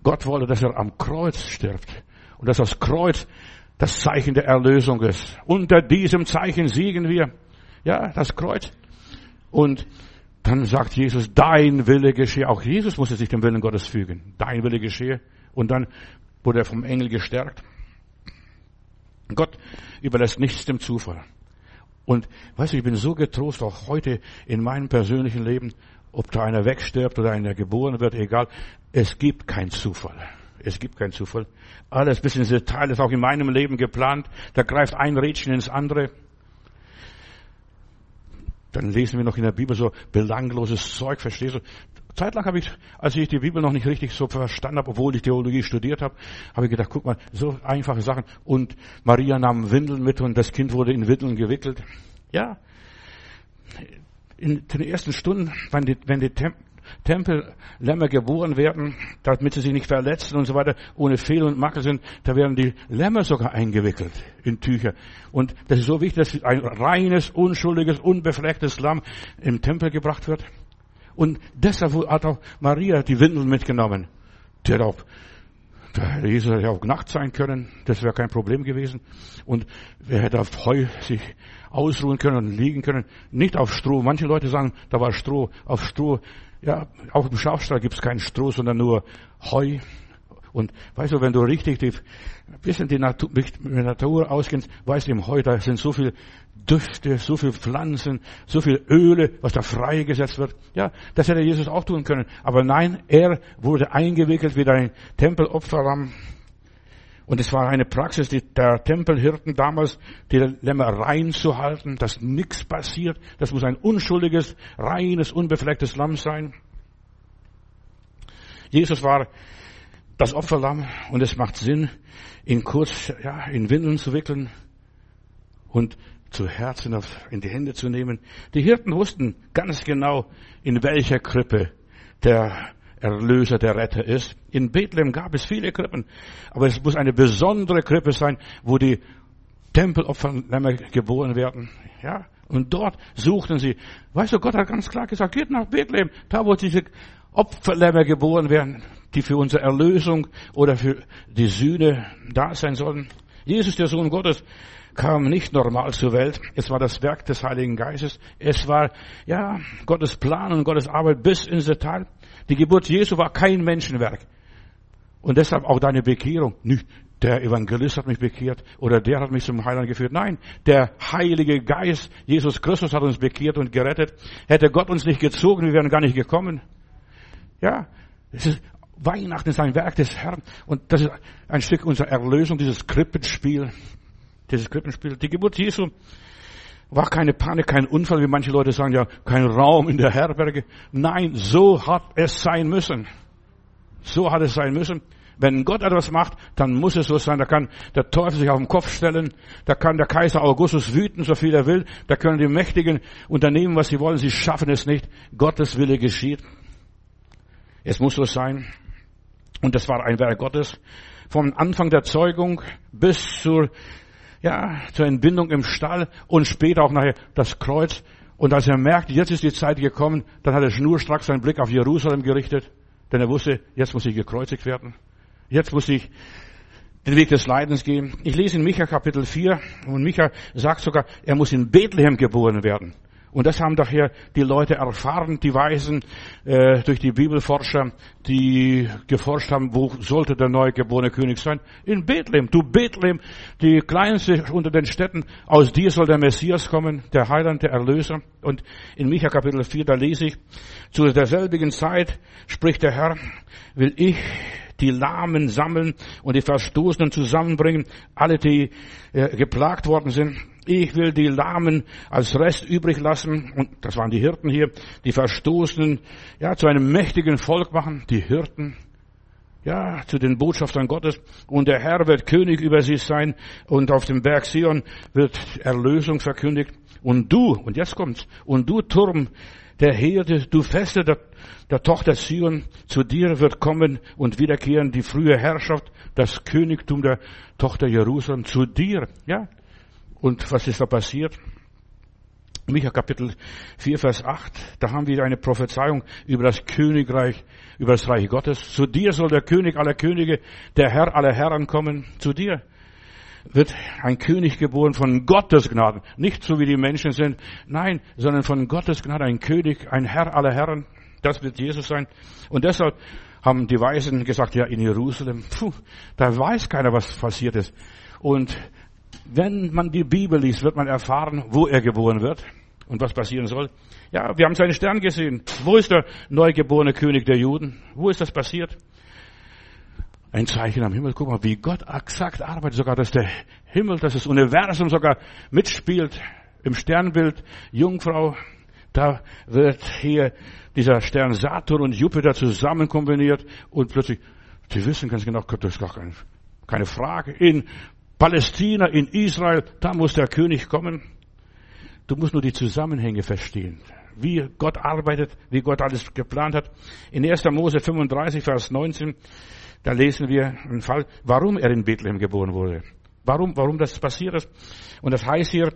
[SPEAKER 1] Gott wollte, dass er am Kreuz stirbt. Und dass das Kreuz das Zeichen der Erlösung ist. Unter diesem Zeichen siegen wir. Ja, das Kreuz. Und dann sagt Jesus, dein Wille geschehe. Auch Jesus musste sich dem Willen Gottes fügen. Dein Wille geschehe. Und dann wurde er vom Engel gestärkt. Gott überlässt nichts dem Zufall. Und weißt du, ich bin so getrost, auch heute in meinem persönlichen Leben, ob da einer wegstirbt oder einer geboren wird, egal. Es gibt keinen Zufall. Es gibt keinen Zufall. Alles bis ins Detail ist auch in meinem Leben geplant. Da greift ein Rädchen ins andere. Dann lesen wir noch in der Bibel so belangloses Zeug, verstehst du? Zeitlang habe ich, als ich die Bibel noch nicht richtig so verstanden habe, obwohl ich Theologie studiert habe, habe ich gedacht, guck mal, so einfache Sachen. Und Maria nahm Windeln mit und das Kind wurde in Windeln gewickelt. Ja. In den ersten Stunden, wenn die, wenn die Tempellämmer geboren werden, damit sie sich nicht verletzen und so weiter, ohne Fehl und Makel sind, da werden die Lämmer sogar eingewickelt in Tücher. Und das ist so wichtig, dass ein reines, unschuldiges, unbeflecktes Lamm im Tempel gebracht wird. Und deshalb hat auch Maria die Windeln mitgenommen. Die hat auch, der Jesus hätte auch nackt sein können, das wäre kein Problem gewesen. Und wer hätte auf Heu sich ausruhen können und liegen können, nicht auf Stroh. Manche Leute sagen, da war Stroh. Auf Stroh ja, auch im Schafstall gibt es keinen Stroh, sondern nur Heu. Und weißt du, wenn du richtig die, bisschen die Natur, mit Natur auskennst, weißt du, im Heu, da sind so viel Düfte, so viel Pflanzen, so viel Öle, was da freigesetzt wird. Ja, das hätte Jesus auch tun können. Aber nein, er wurde eingewickelt wie ein Tempelopferlamm und es war eine Praxis der Tempelhirten damals, die Lämmer rein zu halten, dass nichts passiert. Das muss ein unschuldiges, reines, unbeflecktes Lamm sein. Jesus war das Opferlamm und es macht Sinn, ihn kurz ja, in Windeln zu wickeln und zu Herzen in die Hände zu nehmen. Die Hirten wussten ganz genau, in welcher Krippe der Erlöser, der Retter ist. In Bethlehem gab es viele Krippen, aber es muss eine besondere Krippe sein, wo die Tempelopferlämmer geboren werden. Ja, und dort suchten sie. Weißt du, Gott hat ganz klar gesagt, geht nach Bethlehem, da wo diese Opferlämmer geboren werden, die für unsere Erlösung oder für die Sühne da sein sollen. Jesus, der Sohn Gottes, kam nicht normal zur Welt. Es war das Werk des Heiligen Geistes. Es war, ja, Gottes Plan und Gottes Arbeit bis ins Detail. Die Geburt Jesu war kein Menschenwerk. Und deshalb auch deine Bekehrung. Nicht der Evangelist hat mich bekehrt oder der hat mich zum Heiland geführt. Nein, der Heilige Geist, Jesus Christus hat uns bekehrt und gerettet. Hätte Gott uns nicht gezogen, wir wären gar nicht gekommen. Ja, es ist, Weihnachten ist ein Werk des Herrn und das ist ein Stück unserer Erlösung, dieses Krippenspiel. Dieses Krippenspiel. Die Geburt Jesu War keine Panik, kein Unfall, wie manche Leute sagen, ja, kein Raum in der Herberge. Nein, so hat es sein müssen. So hat es sein müssen. Wenn Gott etwas macht, dann muss es so sein. Da kann der Teufel sich auf den Kopf stellen. Da kann der Kaiser Augustus wüten, so viel er will. Da können die Mächtigen unternehmen, was sie wollen. Sie schaffen es nicht. Gottes Wille geschieht. Es muss so sein. Und das war ein Werk Gottes. Vom Anfang der Zeugung bis zur, ja, zur Entbindung im Stall und später auch nachher das Kreuz. Und als er merkt, jetzt ist die Zeit gekommen, dann hat er schnurstracks seinen Blick auf Jerusalem gerichtet, denn er wusste, jetzt muss ich gekreuzigt werden. Jetzt muss ich den Weg des Leidens gehen. Ich lese in Micha Kapitel 4 und Micha sagt sogar, er muss in Bethlehem geboren werden. Und das haben daher die Leute erfahren, die Weisen, äh, durch die Bibelforscher, die geforscht haben, wo sollte der neugeborene König sein? In Bethlehem. Du Bethlehem, die kleinste unter den Städten, aus dir soll der Messias kommen, der Heiland, der Erlöser. Und in Micha Kapitel 4, da lese ich, zu derselbigen Zeit spricht der Herr, will ich die Lahmen sammeln und die Verstoßenen zusammenbringen, alle, die äh, geplagt worden sind. Ich will die Lahmen als Rest übrig lassen, und das waren die Hirten hier, die Verstoßenen, ja, zu einem mächtigen Volk machen, die Hirten, ja, zu den Botschaftern Gottes. Und der Herr wird König über sie sein, und auf dem Berg Sion wird Erlösung verkündigt. Und du, und jetzt kommt's, und du Turm der Herde, du Feste der, der Tochter Sion, zu dir wird kommen und wiederkehren die frühe Herrschaft, das Königtum der Tochter Jerusalem, zu dir, ja. Und was ist da passiert? Micha Kapitel 4, Vers 8, da haben wir eine Prophezeiung über das Königreich, über das Reich Gottes. Zu dir soll der König aller Könige, der Herr aller Herren kommen, zu dir wird ein König geboren von Gottes Gnaden. Nicht so wie die Menschen sind, nein, sondern von Gottes Gnade ein König, ein Herr aller Herren. Das wird Jesus sein. Und deshalb haben die Weisen gesagt, ja, in Jerusalem, puh, da weiß keiner, was passiert ist. Und wenn man die Bibel liest, wird man erfahren, wo er geboren wird und was passieren soll. Ja, wir haben seinen Stern gesehen. Wo ist der neugeborene König der Juden? Wo ist das passiert? ein Zeichen am Himmel. Guck mal, wie Gott exakt arbeitet, sogar, dass der Himmel, dass das Universum sogar mitspielt im Sternbild. Jungfrau, da wird hier dieser Stern Saturn und Jupiter zusammen kombiniert und plötzlich, Sie wissen ganz genau, das ist gar keine, keine Frage. In Palästina, in Israel, da muss der König kommen. Du musst nur die Zusammenhänge verstehen wie Gott arbeitet, wie Gott alles geplant hat. In 1. Mose 35, Vers 19, da lesen wir einen Fall, warum er in Bethlehem geboren wurde. Warum, warum das passiert ist. Und das heißt hier,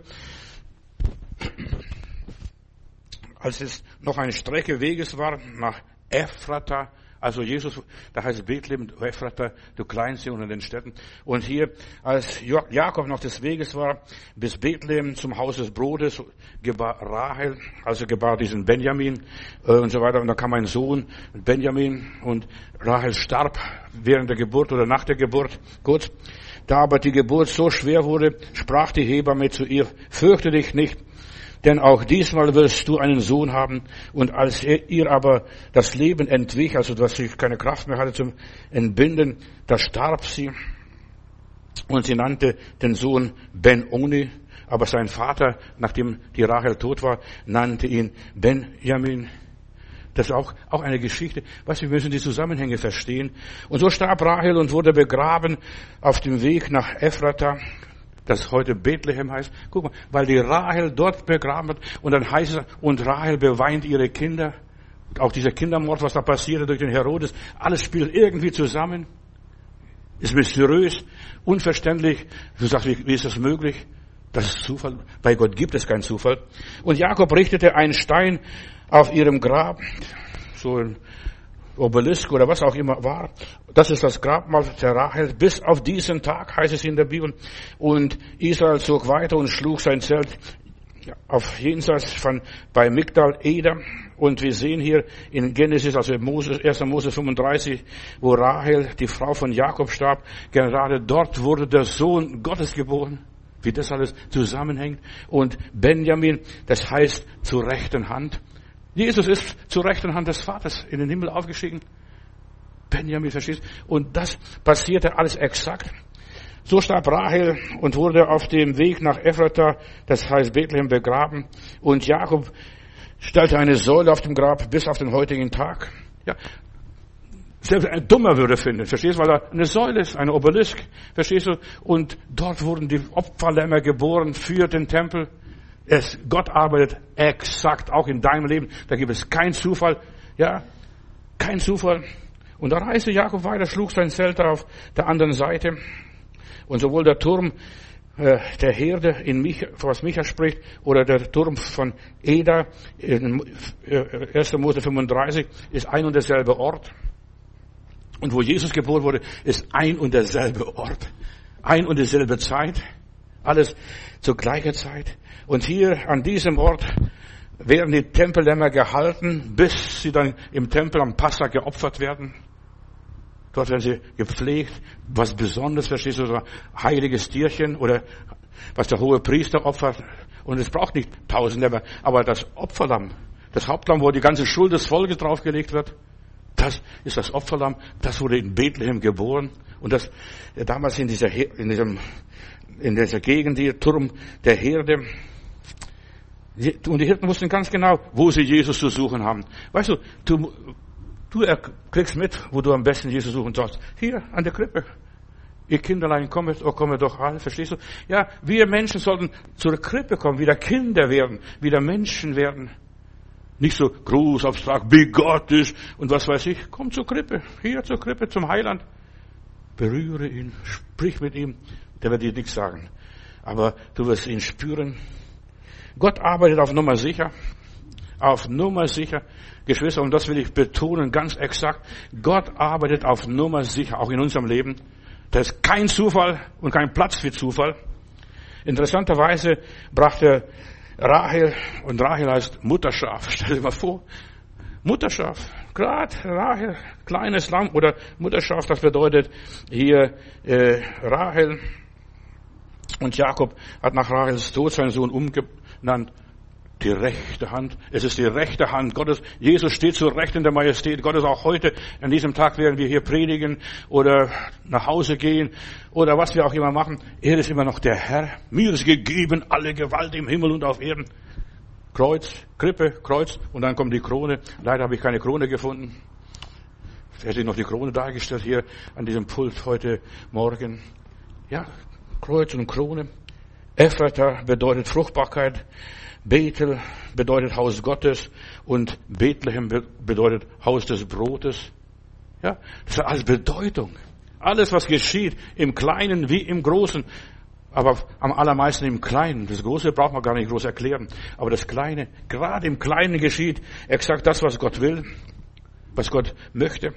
[SPEAKER 1] als es noch eine Strecke Weges war nach Ephrata, also Jesus, da heißt Bethlehem, Ephrata, du Kleinste unter den Städten. Und hier, als Jakob noch des Weges war, bis Bethlehem zum Haus des Brotes, gebar Rahel, also gebar diesen Benjamin äh, und so weiter. Und da kam ein Sohn, Benjamin, und Rahel starb während der Geburt oder nach der Geburt, kurz. Da aber die Geburt so schwer wurde, sprach die Hebamme zu ihr, fürchte dich nicht, denn auch diesmal wirst du einen Sohn haben. Und als er ihr aber das Leben entwich, also dass sie keine Kraft mehr hatte zum Entbinden, da starb sie. Und sie nannte den Sohn Ben-Oni, aber sein Vater, nachdem die Rachel tot war, nannte ihn Benjamin. Das ist auch, auch eine Geschichte. Was, wir müssen die Zusammenhänge verstehen. Und so starb Rachel und wurde begraben auf dem Weg nach Ephrata das heute Bethlehem heißt. Guck mal, weil die Rahel dort begraben wird und dann heißt es, und Rahel beweint ihre Kinder. Auch dieser Kindermord, was da passierte durch den Herodes, alles spielt irgendwie zusammen. Ist mysteriös, unverständlich. Du sagst, wie, wie ist das möglich? Das ist Zufall. Bei Gott gibt es keinen Zufall. Und Jakob richtete einen Stein auf ihrem Grab. So ein Obelisk oder was auch immer war. Das ist das Grabmal der Rachel. Bis auf diesen Tag heißt es in der Bibel. Und Israel zog weiter und schlug sein Zelt auf jenseits von bei Migdal Eder. Und wir sehen hier in Genesis, also Mose, 1. Mose 35, wo Rahel, die Frau von Jakob starb, gerade dort wurde der Sohn Gottes geboren. Wie das alles zusammenhängt. Und Benjamin, das heißt zur rechten Hand. Jesus ist zur rechten Hand des Vaters in den Himmel aufgestiegen. Benjamin, verstehst Und das passierte alles exakt. So starb Rahel und wurde auf dem Weg nach Ephrata, das heißt Bethlehem, begraben. Und Jakob stellte eine Säule auf dem Grab bis auf den heutigen Tag. Ja, selbst ein Dummer würde finden, verstehst du, weil da eine Säule ist, eine Obelisk, verstehst du? Und dort wurden die Opferlämmer geboren für den Tempel. Es, Gott arbeitet exakt auch in deinem Leben. Da gibt es keinen Zufall, ja, kein Zufall. Und da reiste Jakob weiter, schlug sein Zelt auf der anderen Seite. Und sowohl der Turm äh, der Herde in mich, was Micha spricht, oder der Turm von Eda in 1. Äh, Mose 35 ist ein und derselbe Ort. Und wo Jesus geboren wurde, ist ein und derselbe Ort. Ein und dieselbe Zeit. Alles zur gleichen Zeit. Und hier an diesem Ort werden die Tempellämmer gehalten, bis sie dann im Tempel am Passa geopfert werden. Dort werden sie gepflegt. Was Besonderes, verstehst du, so ein heiliges Tierchen oder was der hohe Priester opfert. Und es braucht nicht tausend Lämmer, aber das Opferlamm, das Hauptlamm, wo die ganze Schuld des Volkes draufgelegt wird, das ist das Opferlamm, das wurde in Bethlehem geboren. Und das, damals in dieser, in diesem, in dieser Gegend, der Turm der Herde, und die Hirten wussten ganz genau, wo sie Jesus zu suchen haben. Weißt du, du, du kriegst mit, wo du am besten Jesus suchen sollst. Hier, an der Krippe. Ihr Kinderlein kommet, oh komme doch alle, verstehst du? Ja, wir Menschen sollten zur Krippe kommen, wieder Kinder werden, wieder Menschen werden. Nicht so groß, abstrakt, bigottisch und was weiß ich. Komm zur Krippe, hier zur Krippe, zum Heiland. Berühre ihn, sprich mit ihm. Der wird dir nichts sagen. Aber du wirst ihn spüren. Gott arbeitet auf Nummer sicher. Auf Nummer sicher. Geschwister, und das will ich betonen, ganz exakt. Gott arbeitet auf Nummer sicher, auch in unserem Leben. Da ist kein Zufall und kein Platz für Zufall. Interessanterweise brachte Rahel, und Rahel heißt Mutterschaf. Stell dir mal vor, Mutterschaf. Gerade Rahel, kleines Lamm oder Mutterschaf, das bedeutet hier äh, Rahel. Und Jakob hat nach Rahels Tod seinen Sohn umgenannt die rechte Hand. Es ist die rechte Hand Gottes. Jesus steht zur Rechten der Majestät Gottes. Auch heute, an diesem Tag, werden wir hier predigen oder nach Hause gehen oder was wir auch immer machen. Er ist immer noch der Herr. Mir ist gegeben alle Gewalt im Himmel und auf Erden. Kreuz, Krippe, Kreuz und dann kommt die Krone. Leider habe ich keine Krone gefunden. Hätte ich noch die Krone dargestellt hier an diesem Pult heute Morgen. Ja, Kreuz und Krone. Ephrata bedeutet Fruchtbarkeit. Bethel bedeutet Haus Gottes und Bethlehem bedeutet Haus des Brotes. Ja, das hat alles Bedeutung. Alles, was geschieht, im Kleinen wie im Großen, aber am allermeisten im Kleinen. Das Große braucht man gar nicht groß erklären. Aber das Kleine, gerade im Kleinen geschieht exakt das, was Gott will, was Gott möchte.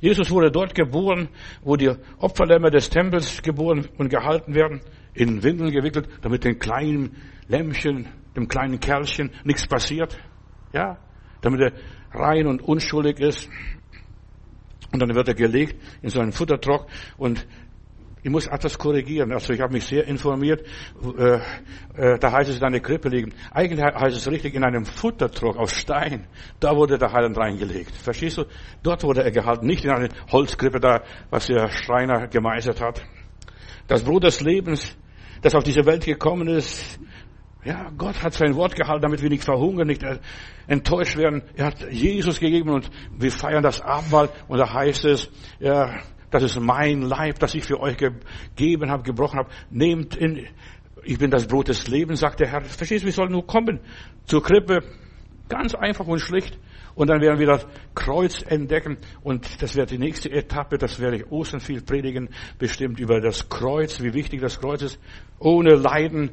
[SPEAKER 1] Jesus wurde dort geboren, wo die Opferlämmer des Tempels geboren und gehalten werden, in Windeln gewickelt, damit den kleinen Lämmchen dem kleinen Kerlchen nichts passiert. Ja, damit er rein und unschuldig ist. Und dann wird er gelegt in so einen Futtertrock und ich muss etwas korrigieren. Also ich habe mich sehr informiert. Äh, äh, da heißt es in einer Krippe liegen. Eigentlich heißt es richtig in einem Futtertrock aus Stein. Da wurde der Heiland reingelegt. Verstehst du? Dort wurde er gehalten, nicht in eine Holzkrippe da, was der Schreiner gemeistert hat. Das Brot des Lebens, das auf diese Welt gekommen ist, ja, Gott hat sein Wort gehalten, damit wir nicht verhungern, nicht enttäuscht werden. Er hat Jesus gegeben und wir feiern das Abendmahl und da heißt es, ja, das ist mein Leib, das ich für euch gegeben habe, gebrochen habe. Nehmt in, ich bin das Brot des Lebens, sagt der Herr. Verstehst du, wir sollen nur kommen zur Krippe. Ganz einfach und schlicht. Und dann werden wir das Kreuz entdecken. Und das wird die nächste Etappe, das werde ich Ostern viel predigen, bestimmt über das Kreuz, wie wichtig das Kreuz ist. Ohne Leiden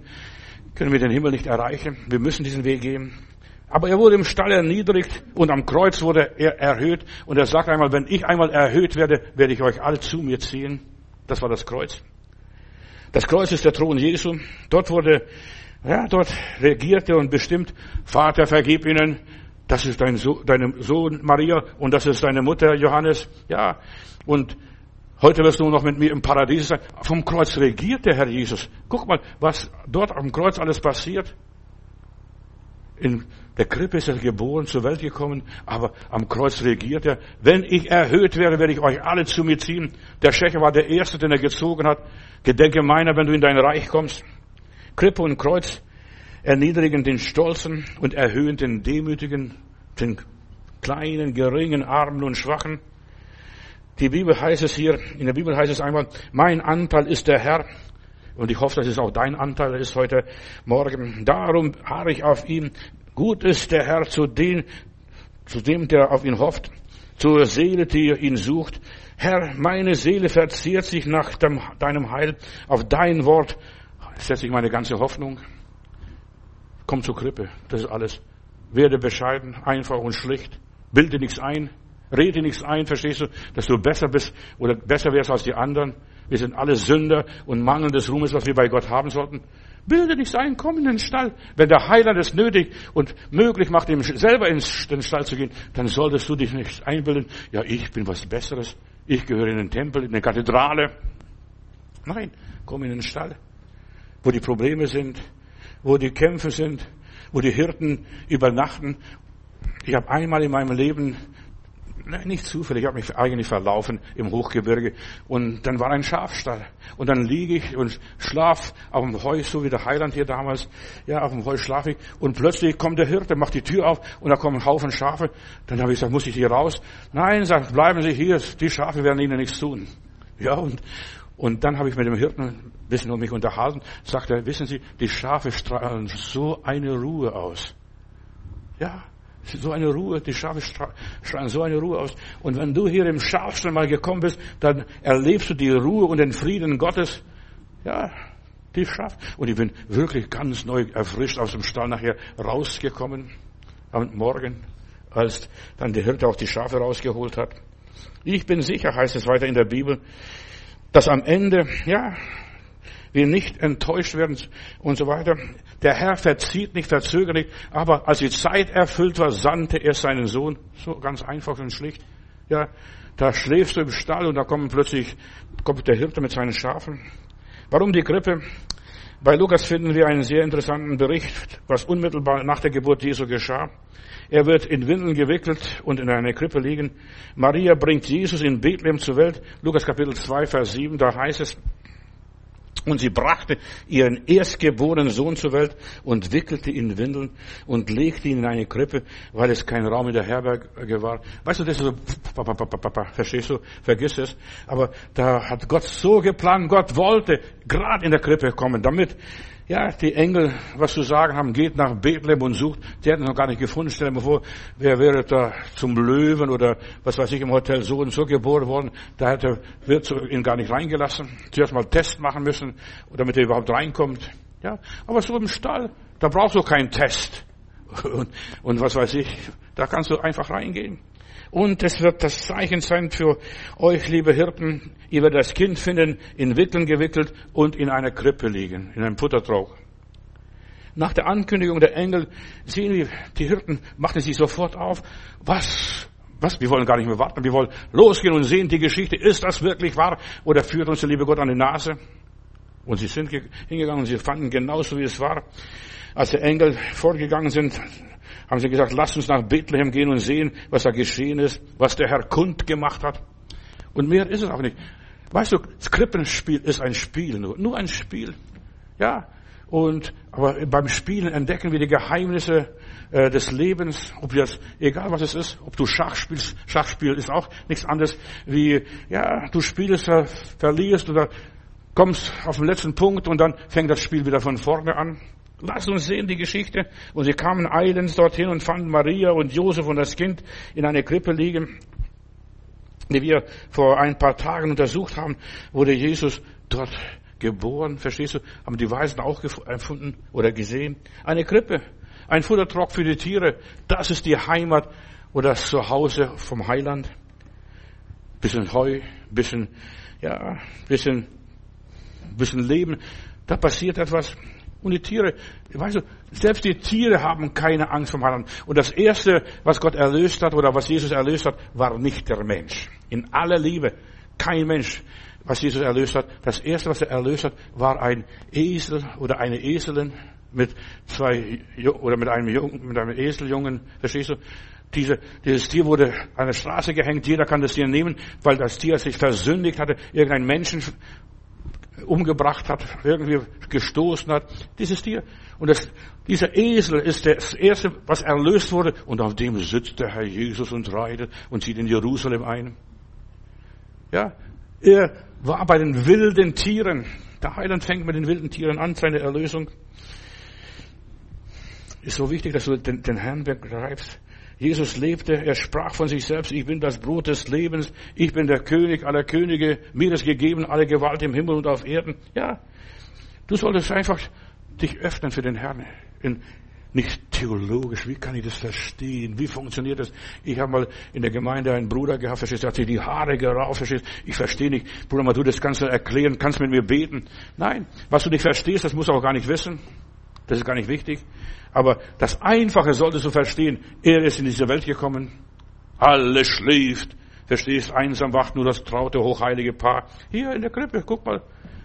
[SPEAKER 1] können wir den Himmel nicht erreichen. Wir müssen diesen Weg gehen. Aber er wurde im Stall erniedrigt und am Kreuz wurde er erhöht. Und er sagt einmal, wenn ich einmal erhöht werde, werde ich euch alle zu mir ziehen. Das war das Kreuz. Das Kreuz ist der Thron Jesu. Dort wurde, ja, dort regierte und bestimmt, Vater, vergib ihnen. Das ist dein Sohn, deine Sohn Maria und das ist deine Mutter Johannes. Ja, und Heute wirst du noch mit mir im Paradies sein. Vom Kreuz regiert der Herr Jesus. Guck mal, was dort am Kreuz alles passiert. In der Krippe ist er geboren, zur Welt gekommen, aber am Kreuz regiert er. Wenn ich erhöht werde, werde ich euch alle zu mir ziehen. Der Schächer war der Erste, den er gezogen hat. Gedenke meiner, wenn du in dein Reich kommst. Krippe und Kreuz erniedrigen den Stolzen und erhöhen den Demütigen, den kleinen, geringen, armen und schwachen. Die Bibel heißt es hier, in der Bibel heißt es einmal, mein Anteil ist der Herr. Und ich hoffe, dass es auch dein Anteil ist heute Morgen. Darum harre ich auf ihn. Gut ist der Herr zu dem, zu dem, der auf ihn hofft, zur Seele, die ihn sucht. Herr, meine Seele verzehrt sich nach deinem Heil. Auf dein Wort setze ich meine ganze Hoffnung. Komm zur Krippe. Das ist alles. Werde bescheiden, einfach und schlicht. Bilde nichts ein. Rede nichts ein, verstehst du, dass du besser bist oder besser wärst als die anderen. Wir sind alle Sünder und mangelndes Ruhmes, was wir bei Gott haben sollten. Bilde nichts ein, komm in den Stall. Wenn der Heiland es nötig und möglich macht, ihm selber in den Stall zu gehen, dann solltest du dich nicht einbilden, ja, ich bin was Besseres. Ich gehöre in den Tempel, in die Kathedrale. Nein, komm in den Stall, wo die Probleme sind, wo die Kämpfe sind, wo die Hirten übernachten. Ich habe einmal in meinem Leben nicht zufällig, ich habe mich eigentlich verlaufen im Hochgebirge und dann war ein Schafstall und dann liege ich und schlaf auf dem Heu, so wie der Heiland hier damals, ja, auf dem Heu schlafe ich und plötzlich kommt der Hirte, macht die Tür auf und da kommen ein Haufen Schafe. Dann habe ich gesagt, muss ich hier raus? Nein, sagt, bleiben Sie hier, die Schafe werden Ihnen nichts tun. Ja, und, und dann habe ich mit dem Hirten ein bisschen um mich unterhalten, sagt er, wissen Sie, die Schafe strahlen so eine Ruhe aus. Ja, so eine Ruhe, die Schafe strahlen so eine Ruhe aus. Und wenn du hier im Schafstall mal gekommen bist, dann erlebst du die Ruhe und den Frieden Gottes. Ja, die Schafe. Und ich bin wirklich ganz neu erfrischt aus dem Stall nachher rausgekommen am Morgen, als dann der Hirte auch die Schafe rausgeholt hat. Ich bin sicher, heißt es weiter in der Bibel, dass am Ende, ja, wir nicht enttäuscht werden und so weiter. Der Herr verzieht nicht, verzögert nicht, aber als die Zeit erfüllt war, sandte er seinen Sohn. So ganz einfach und schlicht. Ja, da schläfst du im Stall und da kommt plötzlich, kommt der Hirte mit seinen Schafen. Warum die Grippe? Bei Lukas finden wir einen sehr interessanten Bericht, was unmittelbar nach der Geburt Jesu geschah. Er wird in Windeln gewickelt und in einer Krippe liegen. Maria bringt Jesus in Bethlehem zur Welt. Lukas Kapitel 2, Vers 7, da heißt es, und sie brachte ihren erstgeborenen Sohn zur Welt und wickelte ihn in Windeln und legte ihn in eine Krippe, weil es kein Raum in der Herberge war. Weißt du, das ist so, verstehst du? Vergiss es. Aber da hat Gott so geplant, Gott wollte gerade in der Krippe kommen, damit ja, die Engel, was zu sagen haben, geht nach Bethlehem und sucht. Die hätten noch gar nicht gefunden. Stell dir mal vor, wer wäre da zum Löwen oder was weiß ich im Hotel so und so geboren worden. Da hätte, wird ihn gar nicht reingelassen. Zuerst mal Test machen müssen, damit er überhaupt reinkommt. Ja, aber so im Stall, da brauchst du keinen Test. Und, und was weiß ich, da kannst du einfach reingehen. Und es wird das Zeichen sein für euch, liebe Hirten. Ihr werdet das Kind finden, in Witteln gewickelt und in einer Krippe liegen, in einem Futtertrog. Nach der Ankündigung der Engel sehen wir, die Hirten machten sich sofort auf. Was? Was? Wir wollen gar nicht mehr warten. Wir wollen losgehen und sehen die Geschichte. Ist das wirklich wahr? Oder führt uns der liebe Gott an die Nase? Und sie sind hingegangen und sie fanden genauso, wie es war. Als die Engel vorgegangen sind, haben sie gesagt, lass uns nach Bethlehem gehen und sehen, was da geschehen ist, was der Herr kund gemacht hat. Und mehr ist es auch nicht. Weißt du, das Krippenspiel ist ein Spiel, nur, nur ein Spiel. Ja. Und, aber beim Spielen entdecken wir die Geheimnisse äh, des Lebens, ob das, egal was es ist, ob du Schach spielst, Schachspiel ist auch nichts anderes wie, ja, du spielst, ver, verlierst oder kommst auf den letzten Punkt und dann fängt das Spiel wieder von vorne an. Lass uns sehen die Geschichte. Und sie kamen eilends dorthin und fanden Maria und Josef und das Kind in einer Krippe liegen. Die wir vor ein paar Tagen untersucht haben, wurde Jesus dort geboren. Verstehst du? Haben die Weisen auch erfunden oder gesehen? Eine Krippe. Ein Futtertrock für die Tiere. Das ist die Heimat oder das Zuhause vom Heiland. Bisschen Heu, bisschen, ja, bisschen, bisschen Leben. Da passiert etwas. Und die Tiere, weißt du, selbst die Tiere haben keine Angst vom Heiland. Und das erste, was Gott erlöst hat oder was Jesus erlöst hat, war nicht der Mensch. In aller Liebe. Kein Mensch, was Jesus erlöst hat. Das erste, was er erlöst hat, war ein Esel oder eine Eselin. mit zwei, oder mit einem Jungen, mit einem Eseljungen, verstehst du? Diese, dieses Tier wurde an der Straße gehängt, jeder kann das Tier nehmen, weil das Tier sich versündigt hatte, irgendeinen Menschen umgebracht hat, irgendwie gestoßen hat. Dieses Tier. Und das, dieser Esel ist das erste, was erlöst wurde. Und auf dem sitzt der Herr Jesus und reitet und zieht in Jerusalem ein. Ja, er war bei den wilden Tieren. Der Heiland fängt mit den wilden Tieren an, seine Erlösung. Ist so wichtig, dass du den, den Herrn begreifst. Jesus lebte, er sprach von sich selbst, ich bin das Brot des Lebens, ich bin der König aller Könige, mir ist gegeben alle Gewalt im Himmel und auf Erden. Ja, du solltest einfach dich öffnen für den Herrn. In, nicht theologisch, wie kann ich das verstehen? Wie funktioniert das? Ich habe mal in der Gemeinde einen Bruder gehabt, verstehst, der hat sich die Haare gerauft, verstehst, ich verstehe nicht. Bruder, mal du das du erklären, kannst mit mir beten. Nein, was du nicht verstehst, das musst du auch gar nicht wissen. Das ist gar nicht wichtig. Aber das Einfache solltest du verstehen. Er ist in diese Welt gekommen. Alles schläft. Verstehst, einsam wacht nur das traute, hochheilige Paar. Hier in der Krippe, guck mal.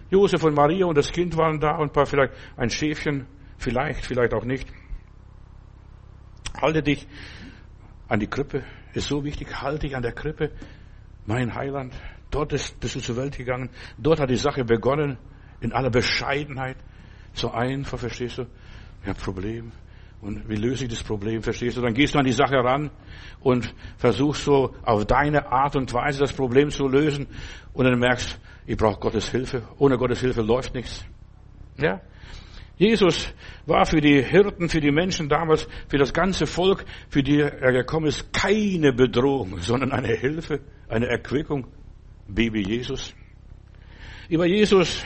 [SPEAKER 1] Josef und Maria und das Kind waren da und ein paar vielleicht ein Schäfchen. Vielleicht, vielleicht auch nicht. Halte dich an die Krippe. Ist so wichtig. Halte dich an der Krippe. Mein Heiland. Dort ist, bist du zur Welt gegangen. Dort hat die Sache begonnen. In aller Bescheidenheit. So einfach, verstehst du? Ja, Problem. Und wie löse ich das Problem, verstehst du? Dann gehst du an die Sache ran und versuchst so auf deine Art und Weise das Problem zu lösen und dann merkst, ich brauche Gottes Hilfe. Ohne Gottes Hilfe läuft nichts. Ja? Jesus war für die Hirten, für die Menschen damals, für das ganze Volk, für die er gekommen ist, keine Bedrohung, sondern eine Hilfe, eine Erquickung. Baby Jesus. Über Jesus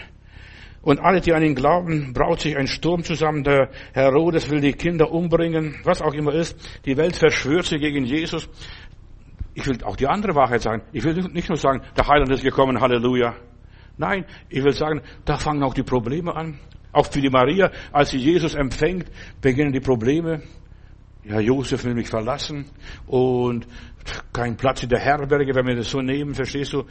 [SPEAKER 1] und alle, die an ihn glauben, braut sich ein Sturm zusammen. Der Herodes will die Kinder umbringen, was auch immer ist. Die Welt verschwört sich gegen Jesus. Ich will auch die andere Wahrheit sagen. Ich will nicht nur sagen, der Heiland ist gekommen, Halleluja. Nein, ich will sagen, da fangen auch die Probleme an. Auch für die Maria, als sie Jesus empfängt, beginnen die Probleme. Ja, Josef will mich verlassen und kein Platz in der Herberge, wenn wir das so nehmen, verstehst du?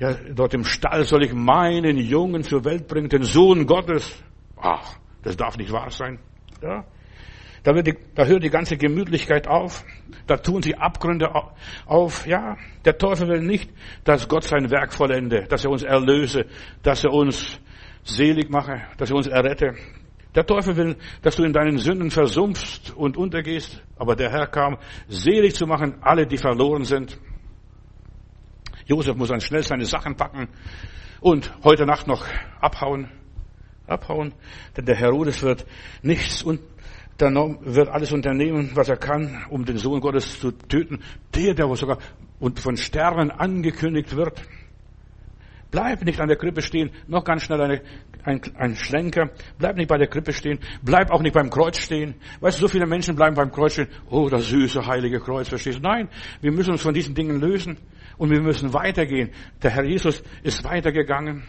[SPEAKER 1] Ja, dort im Stall soll ich meinen Jungen zur Welt bringen, den Sohn Gottes. Ach, das darf nicht wahr sein. Ja? Da, wird die, da hört die ganze Gemütlichkeit auf. Da tun sie Abgründe auf. Ja, der Teufel will nicht, dass Gott sein Werk vollende, dass er uns erlöse, dass er uns selig mache, dass er uns errette. Der Teufel will, dass du in deinen Sünden versumpfst und untergehst. Aber der Herr kam, selig zu machen, alle, die verloren sind. Josef muss dann schnell seine Sachen packen und heute Nacht noch abhauen. Abhauen, denn der Herodes wird nichts und wird alles unternehmen, was er kann, um den Sohn Gottes zu töten. Der, der sogar und von Sternen angekündigt wird. Bleib nicht an der Krippe stehen. Noch ganz schnell eine, ein, ein Schlenker. Bleib nicht bei der Krippe stehen. Bleib auch nicht beim Kreuz stehen. Weißt du, so viele Menschen bleiben beim Kreuz stehen. Oh, das süße, heilige Kreuz, verstehst du? Nein, wir müssen uns von diesen Dingen lösen. Und wir müssen weitergehen. Der Herr Jesus ist weitergegangen.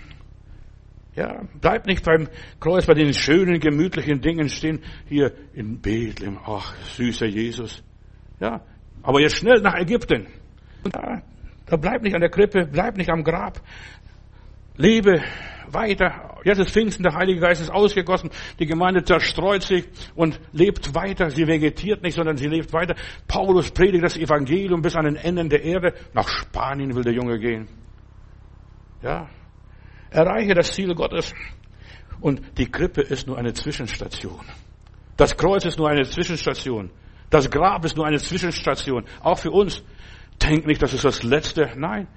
[SPEAKER 1] Ja, bleib nicht beim Kreuz, bei den schönen, gemütlichen Dingen stehen. Hier in Bethlehem. Ach, süßer Jesus. Ja, aber jetzt schnell nach Ägypten. Ja, da bleib nicht an der Krippe, bleib nicht am Grab. Lebe weiter. Jetzt ist Pfingsten, der Heilige Geist ist ausgegossen. Die Gemeinde zerstreut sich und lebt weiter. Sie vegetiert nicht, sondern sie lebt weiter. Paulus predigt das Evangelium bis an den Enden der Erde. Nach Spanien will der Junge gehen. Ja. Erreiche das Ziel Gottes. Und die Krippe ist nur eine Zwischenstation. Das Kreuz ist nur eine Zwischenstation. Das Grab ist nur eine Zwischenstation. Auch für uns. Denk nicht, das ist das Letzte. Nein.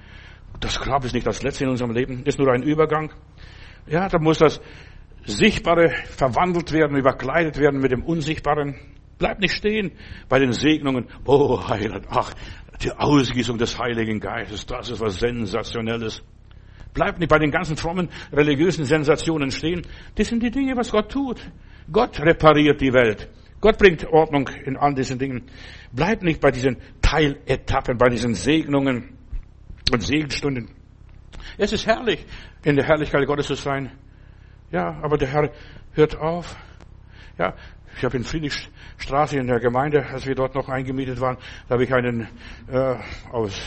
[SPEAKER 1] Das Grab ist nicht das Letzte in unserem Leben, ist nur ein Übergang. Ja, da muss das Sichtbare verwandelt werden, überkleidet werden mit dem Unsichtbaren. Bleib nicht stehen bei den Segnungen. Oh, Heiland, ach, die Ausgießung des Heiligen Geistes, das ist was Sensationelles. Bleib nicht bei den ganzen frommen religiösen Sensationen stehen. Das sind die Dinge, was Gott tut. Gott repariert die Welt. Gott bringt Ordnung in all diesen Dingen. Bleib nicht bei diesen Teiletappen, bei diesen Segnungen und Segenstunden. Es ist herrlich, in der Herrlichkeit Gottes zu sein. Ja, aber der Herr hört auf. Ja, ich habe in Friedrichstraße in der Gemeinde, als wir dort noch eingemietet waren, da habe ich einen äh, aus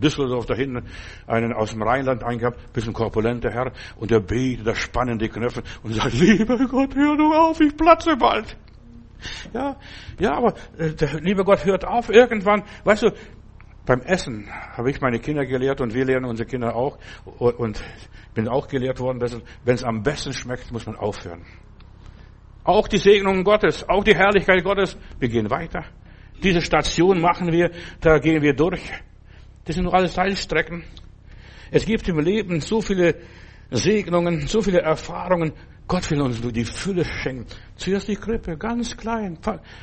[SPEAKER 1] Düsseldorf da hinten, einen aus dem Rheinland eingehabt, bisschen korpulenter Herr, und der betet, da spannen die Knöpfe und sagt, lieber Gott, hör du auf, ich platze bald. Ja, ja, aber äh, der liebe Gott hört auf irgendwann. Weißt du, beim Essen habe ich meine Kinder gelehrt und wir lernen unsere Kinder auch und bin auch gelehrt worden, dass wenn es am besten schmeckt, muss man aufhören. Auch die Segnungen Gottes, auch die Herrlichkeit Gottes, wir gehen weiter. Diese Station machen wir, da gehen wir durch. Das sind nur alles Teilstrecken. Es gibt im Leben so viele Segnungen, so viele Erfahrungen. Gott will uns nur die Fülle schenken. Zuerst die Krippe, ganz klein.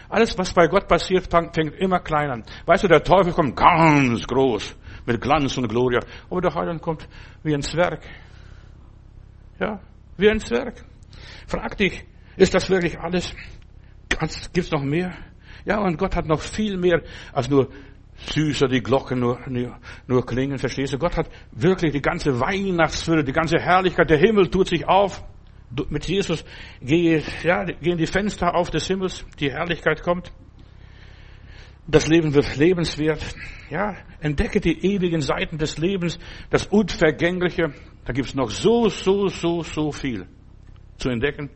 [SPEAKER 1] Alles, was bei Gott passiert, fängt immer klein an. Weißt du, der Teufel kommt ganz groß, mit Glanz und Gloria. Aber der Heiland kommt wie ein Zwerg. Ja, wie ein Zwerg. Frag dich, ist das wirklich alles? Gibt's noch mehr? Ja, und Gott hat noch viel mehr als nur süßer die Glocken nur, nur, nur klingen, verstehst du? Gott hat wirklich die ganze Weihnachtsfülle, die ganze Herrlichkeit, der Himmel tut sich auf. Mit Jesus gehen, ja, gehen die Fenster auf des Himmels, die Herrlichkeit kommt. Das Leben wird lebenswert. Ja, entdecke die ewigen Seiten des Lebens, das Unvergängliche. Da gibt's noch so, so, so, so viel zu entdecken.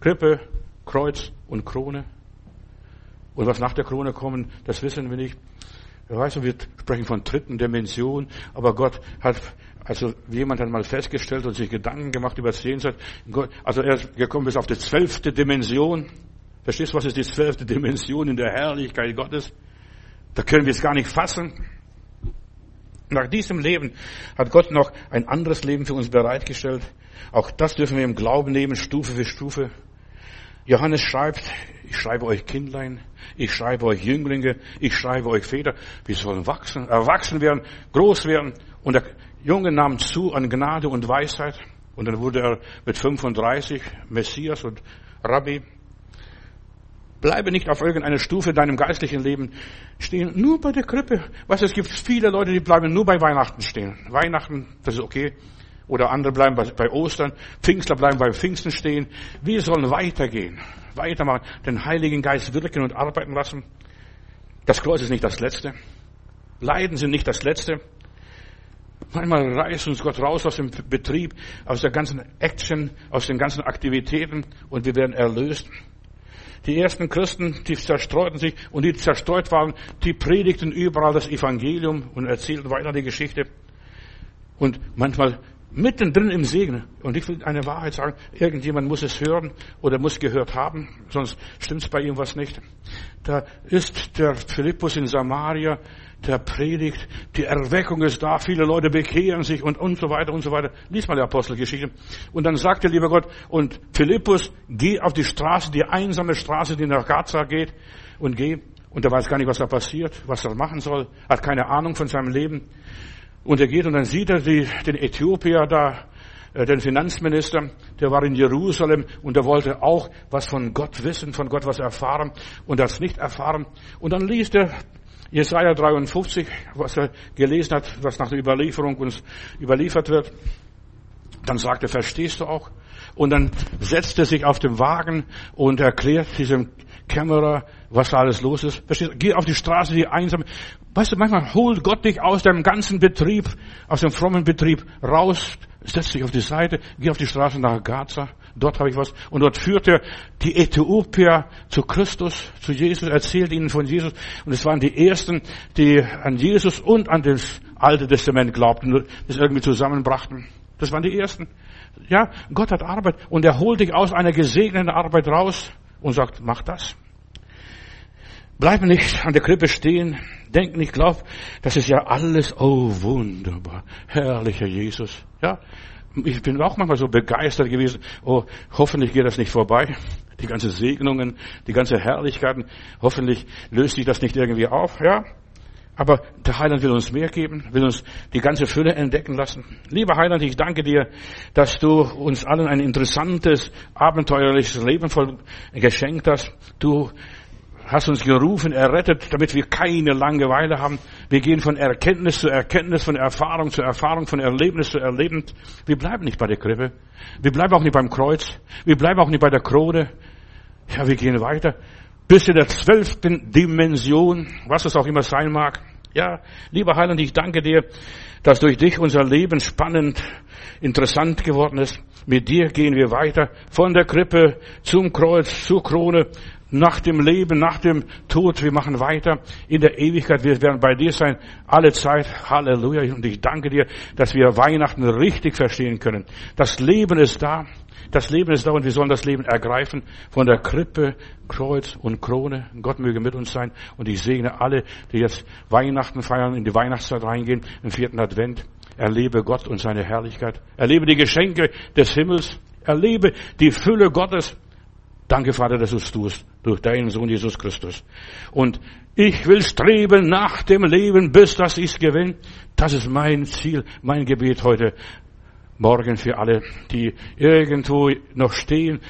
[SPEAKER 1] Krippe, Kreuz und Krone. Und was nach der Krone kommen, das wissen wir nicht. Weißt du, wir sprechen von dritten Dimension, aber Gott hat, also jemand hat mal festgestellt und sich Gedanken gemacht über das Jenseits. Also er ist gekommen bis auf die zwölfte Dimension. Verstehst du, was ist die zwölfte Dimension in der Herrlichkeit Gottes? Da können wir es gar nicht fassen. Nach diesem Leben hat Gott noch ein anderes Leben für uns bereitgestellt. Auch das dürfen wir im Glauben nehmen, Stufe für Stufe. Johannes schreibt, ich schreibe euch Kindlein, ich schreibe euch Jünglinge, ich schreibe euch Väter. Wir sollen wachsen, erwachsen werden, groß werden. Und der Junge nahm zu an Gnade und Weisheit. Und dann wurde er mit 35 Messias und Rabbi. Bleibe nicht auf irgendeiner Stufe in deinem geistlichen Leben stehen, nur bei der Krippe. Weißt du, es gibt viele Leute, die bleiben nur bei Weihnachten stehen. Weihnachten, das ist okay. Oder andere bleiben bei, Ostern. Pfingstler bleiben bei Pfingsten stehen. Wir sollen weitergehen. Weitermachen. Den Heiligen Geist wirken und arbeiten lassen. Das Kreuz ist nicht das Letzte. Leiden sind nicht das Letzte. Manchmal reißt uns Gott raus aus dem Betrieb, aus der ganzen Action, aus den ganzen Aktivitäten und wir werden erlöst. Die ersten Christen, die zerstreuten sich und die zerstreut waren, die predigten überall das Evangelium und erzählten weiter die Geschichte. Und manchmal mittendrin im Segen. Und ich will eine Wahrheit sagen, irgendjemand muss es hören oder muss gehört haben, sonst stimmt es bei ihm was nicht. Da ist der Philippus in Samaria, der predigt, die Erweckung ist da, viele Leute bekehren sich und, und so weiter und so weiter. Lies mal die Apostelgeschichte. Und dann sagt der liebe Gott, und Philippus, geh auf die Straße, die einsame Straße, die nach Gaza geht, und geh. Und er weiß gar nicht, was da passiert, was er machen soll, hat keine Ahnung von seinem Leben. Und er geht und dann sieht er die, den Äthiopier da, äh, den Finanzminister, der war in Jerusalem und der wollte auch was von Gott wissen, von Gott was erfahren und das nicht erfahren. Und dann liest er Jesaja 53, was er gelesen hat, was nach der Überlieferung uns überliefert wird. Dann sagt er, verstehst du auch? Und dann setzt er sich auf den Wagen und erklärt diesem Kämmerer, was da alles los ist. Verstehst du? Geh auf die Straße, die einsam. Weißt du, manchmal holt Gott dich aus deinem ganzen Betrieb, aus dem frommen Betrieb raus, setzt dich auf die Seite, geh auf die Straße nach Gaza. Dort habe ich was. Und dort führt er die Äthiopier zu Christus, zu Jesus, erzählt ihnen von Jesus. Und es waren die Ersten, die an Jesus und an das Alte Testament glaubten, das irgendwie zusammenbrachten. Das waren die Ersten. Ja, Gott hat Arbeit und er holt dich aus einer gesegneten Arbeit raus und sagt, mach das. Bleib nicht an der Krippe stehen, denk nicht, glaub, das ist ja alles, oh wunderbar, herrlicher Jesus. Ja, ich bin auch manchmal so begeistert gewesen, oh, hoffentlich geht das nicht vorbei. Die ganzen Segnungen, die ganze Herrlichkeiten, hoffentlich löst sich das nicht irgendwie auf, ja. Aber der Heiland will uns mehr geben, will uns die ganze Fülle entdecken lassen. Lieber Heiland, ich danke dir, dass du uns allen ein interessantes, abenteuerliches Leben voll geschenkt hast. Du hast uns gerufen, errettet, damit wir keine Langeweile haben. Wir gehen von Erkenntnis zu Erkenntnis, von Erfahrung zu Erfahrung, von Erlebnis zu Erlebnis. Wir bleiben nicht bei der Krippe. Wir bleiben auch nicht beim Kreuz. Wir bleiben auch nicht bei der Krone. Ja, wir gehen weiter. Bis in der zwölften Dimension, was es auch immer sein mag. Ja, lieber Heiland, ich danke dir, dass durch dich unser Leben spannend, interessant geworden ist. Mit dir gehen wir weiter von der Krippe zum Kreuz, zur Krone, nach dem Leben, nach dem Tod. Wir machen weiter in der Ewigkeit. Wir werden bei dir sein, alle Zeit. Halleluja. Und ich danke dir, dass wir Weihnachten richtig verstehen können. Das Leben ist da. Das Leben ist da und wir sollen das Leben ergreifen von der Krippe, Kreuz und Krone. Gott möge mit uns sein und ich segne alle, die jetzt Weihnachten feiern, in die Weihnachtszeit reingehen, im vierten Advent. Erlebe Gott und seine Herrlichkeit. Erlebe die Geschenke des Himmels. Erlebe die Fülle Gottes. Danke, Vater, dass du es tust, durch deinen Sohn Jesus Christus. Und ich will streben nach dem Leben, bis dass ich es gewinne. Das ist mein Ziel, mein Gebet heute Morgen für alle, die irgendwo noch stehen.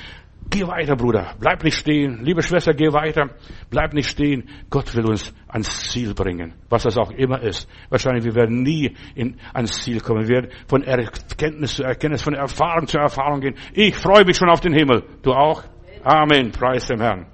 [SPEAKER 1] Geh weiter, Bruder. Bleib nicht stehen. Liebe Schwester, geh weiter. Bleib nicht stehen. Gott will uns ans Ziel bringen. Was das auch immer ist. Wahrscheinlich, wir werden nie in, ans Ziel kommen. Wir werden von Erkenntnis zu Erkenntnis, von Erfahrung zu Erfahrung gehen. Ich freue mich schon auf den Himmel. Du auch? Amen. Preis dem Herrn.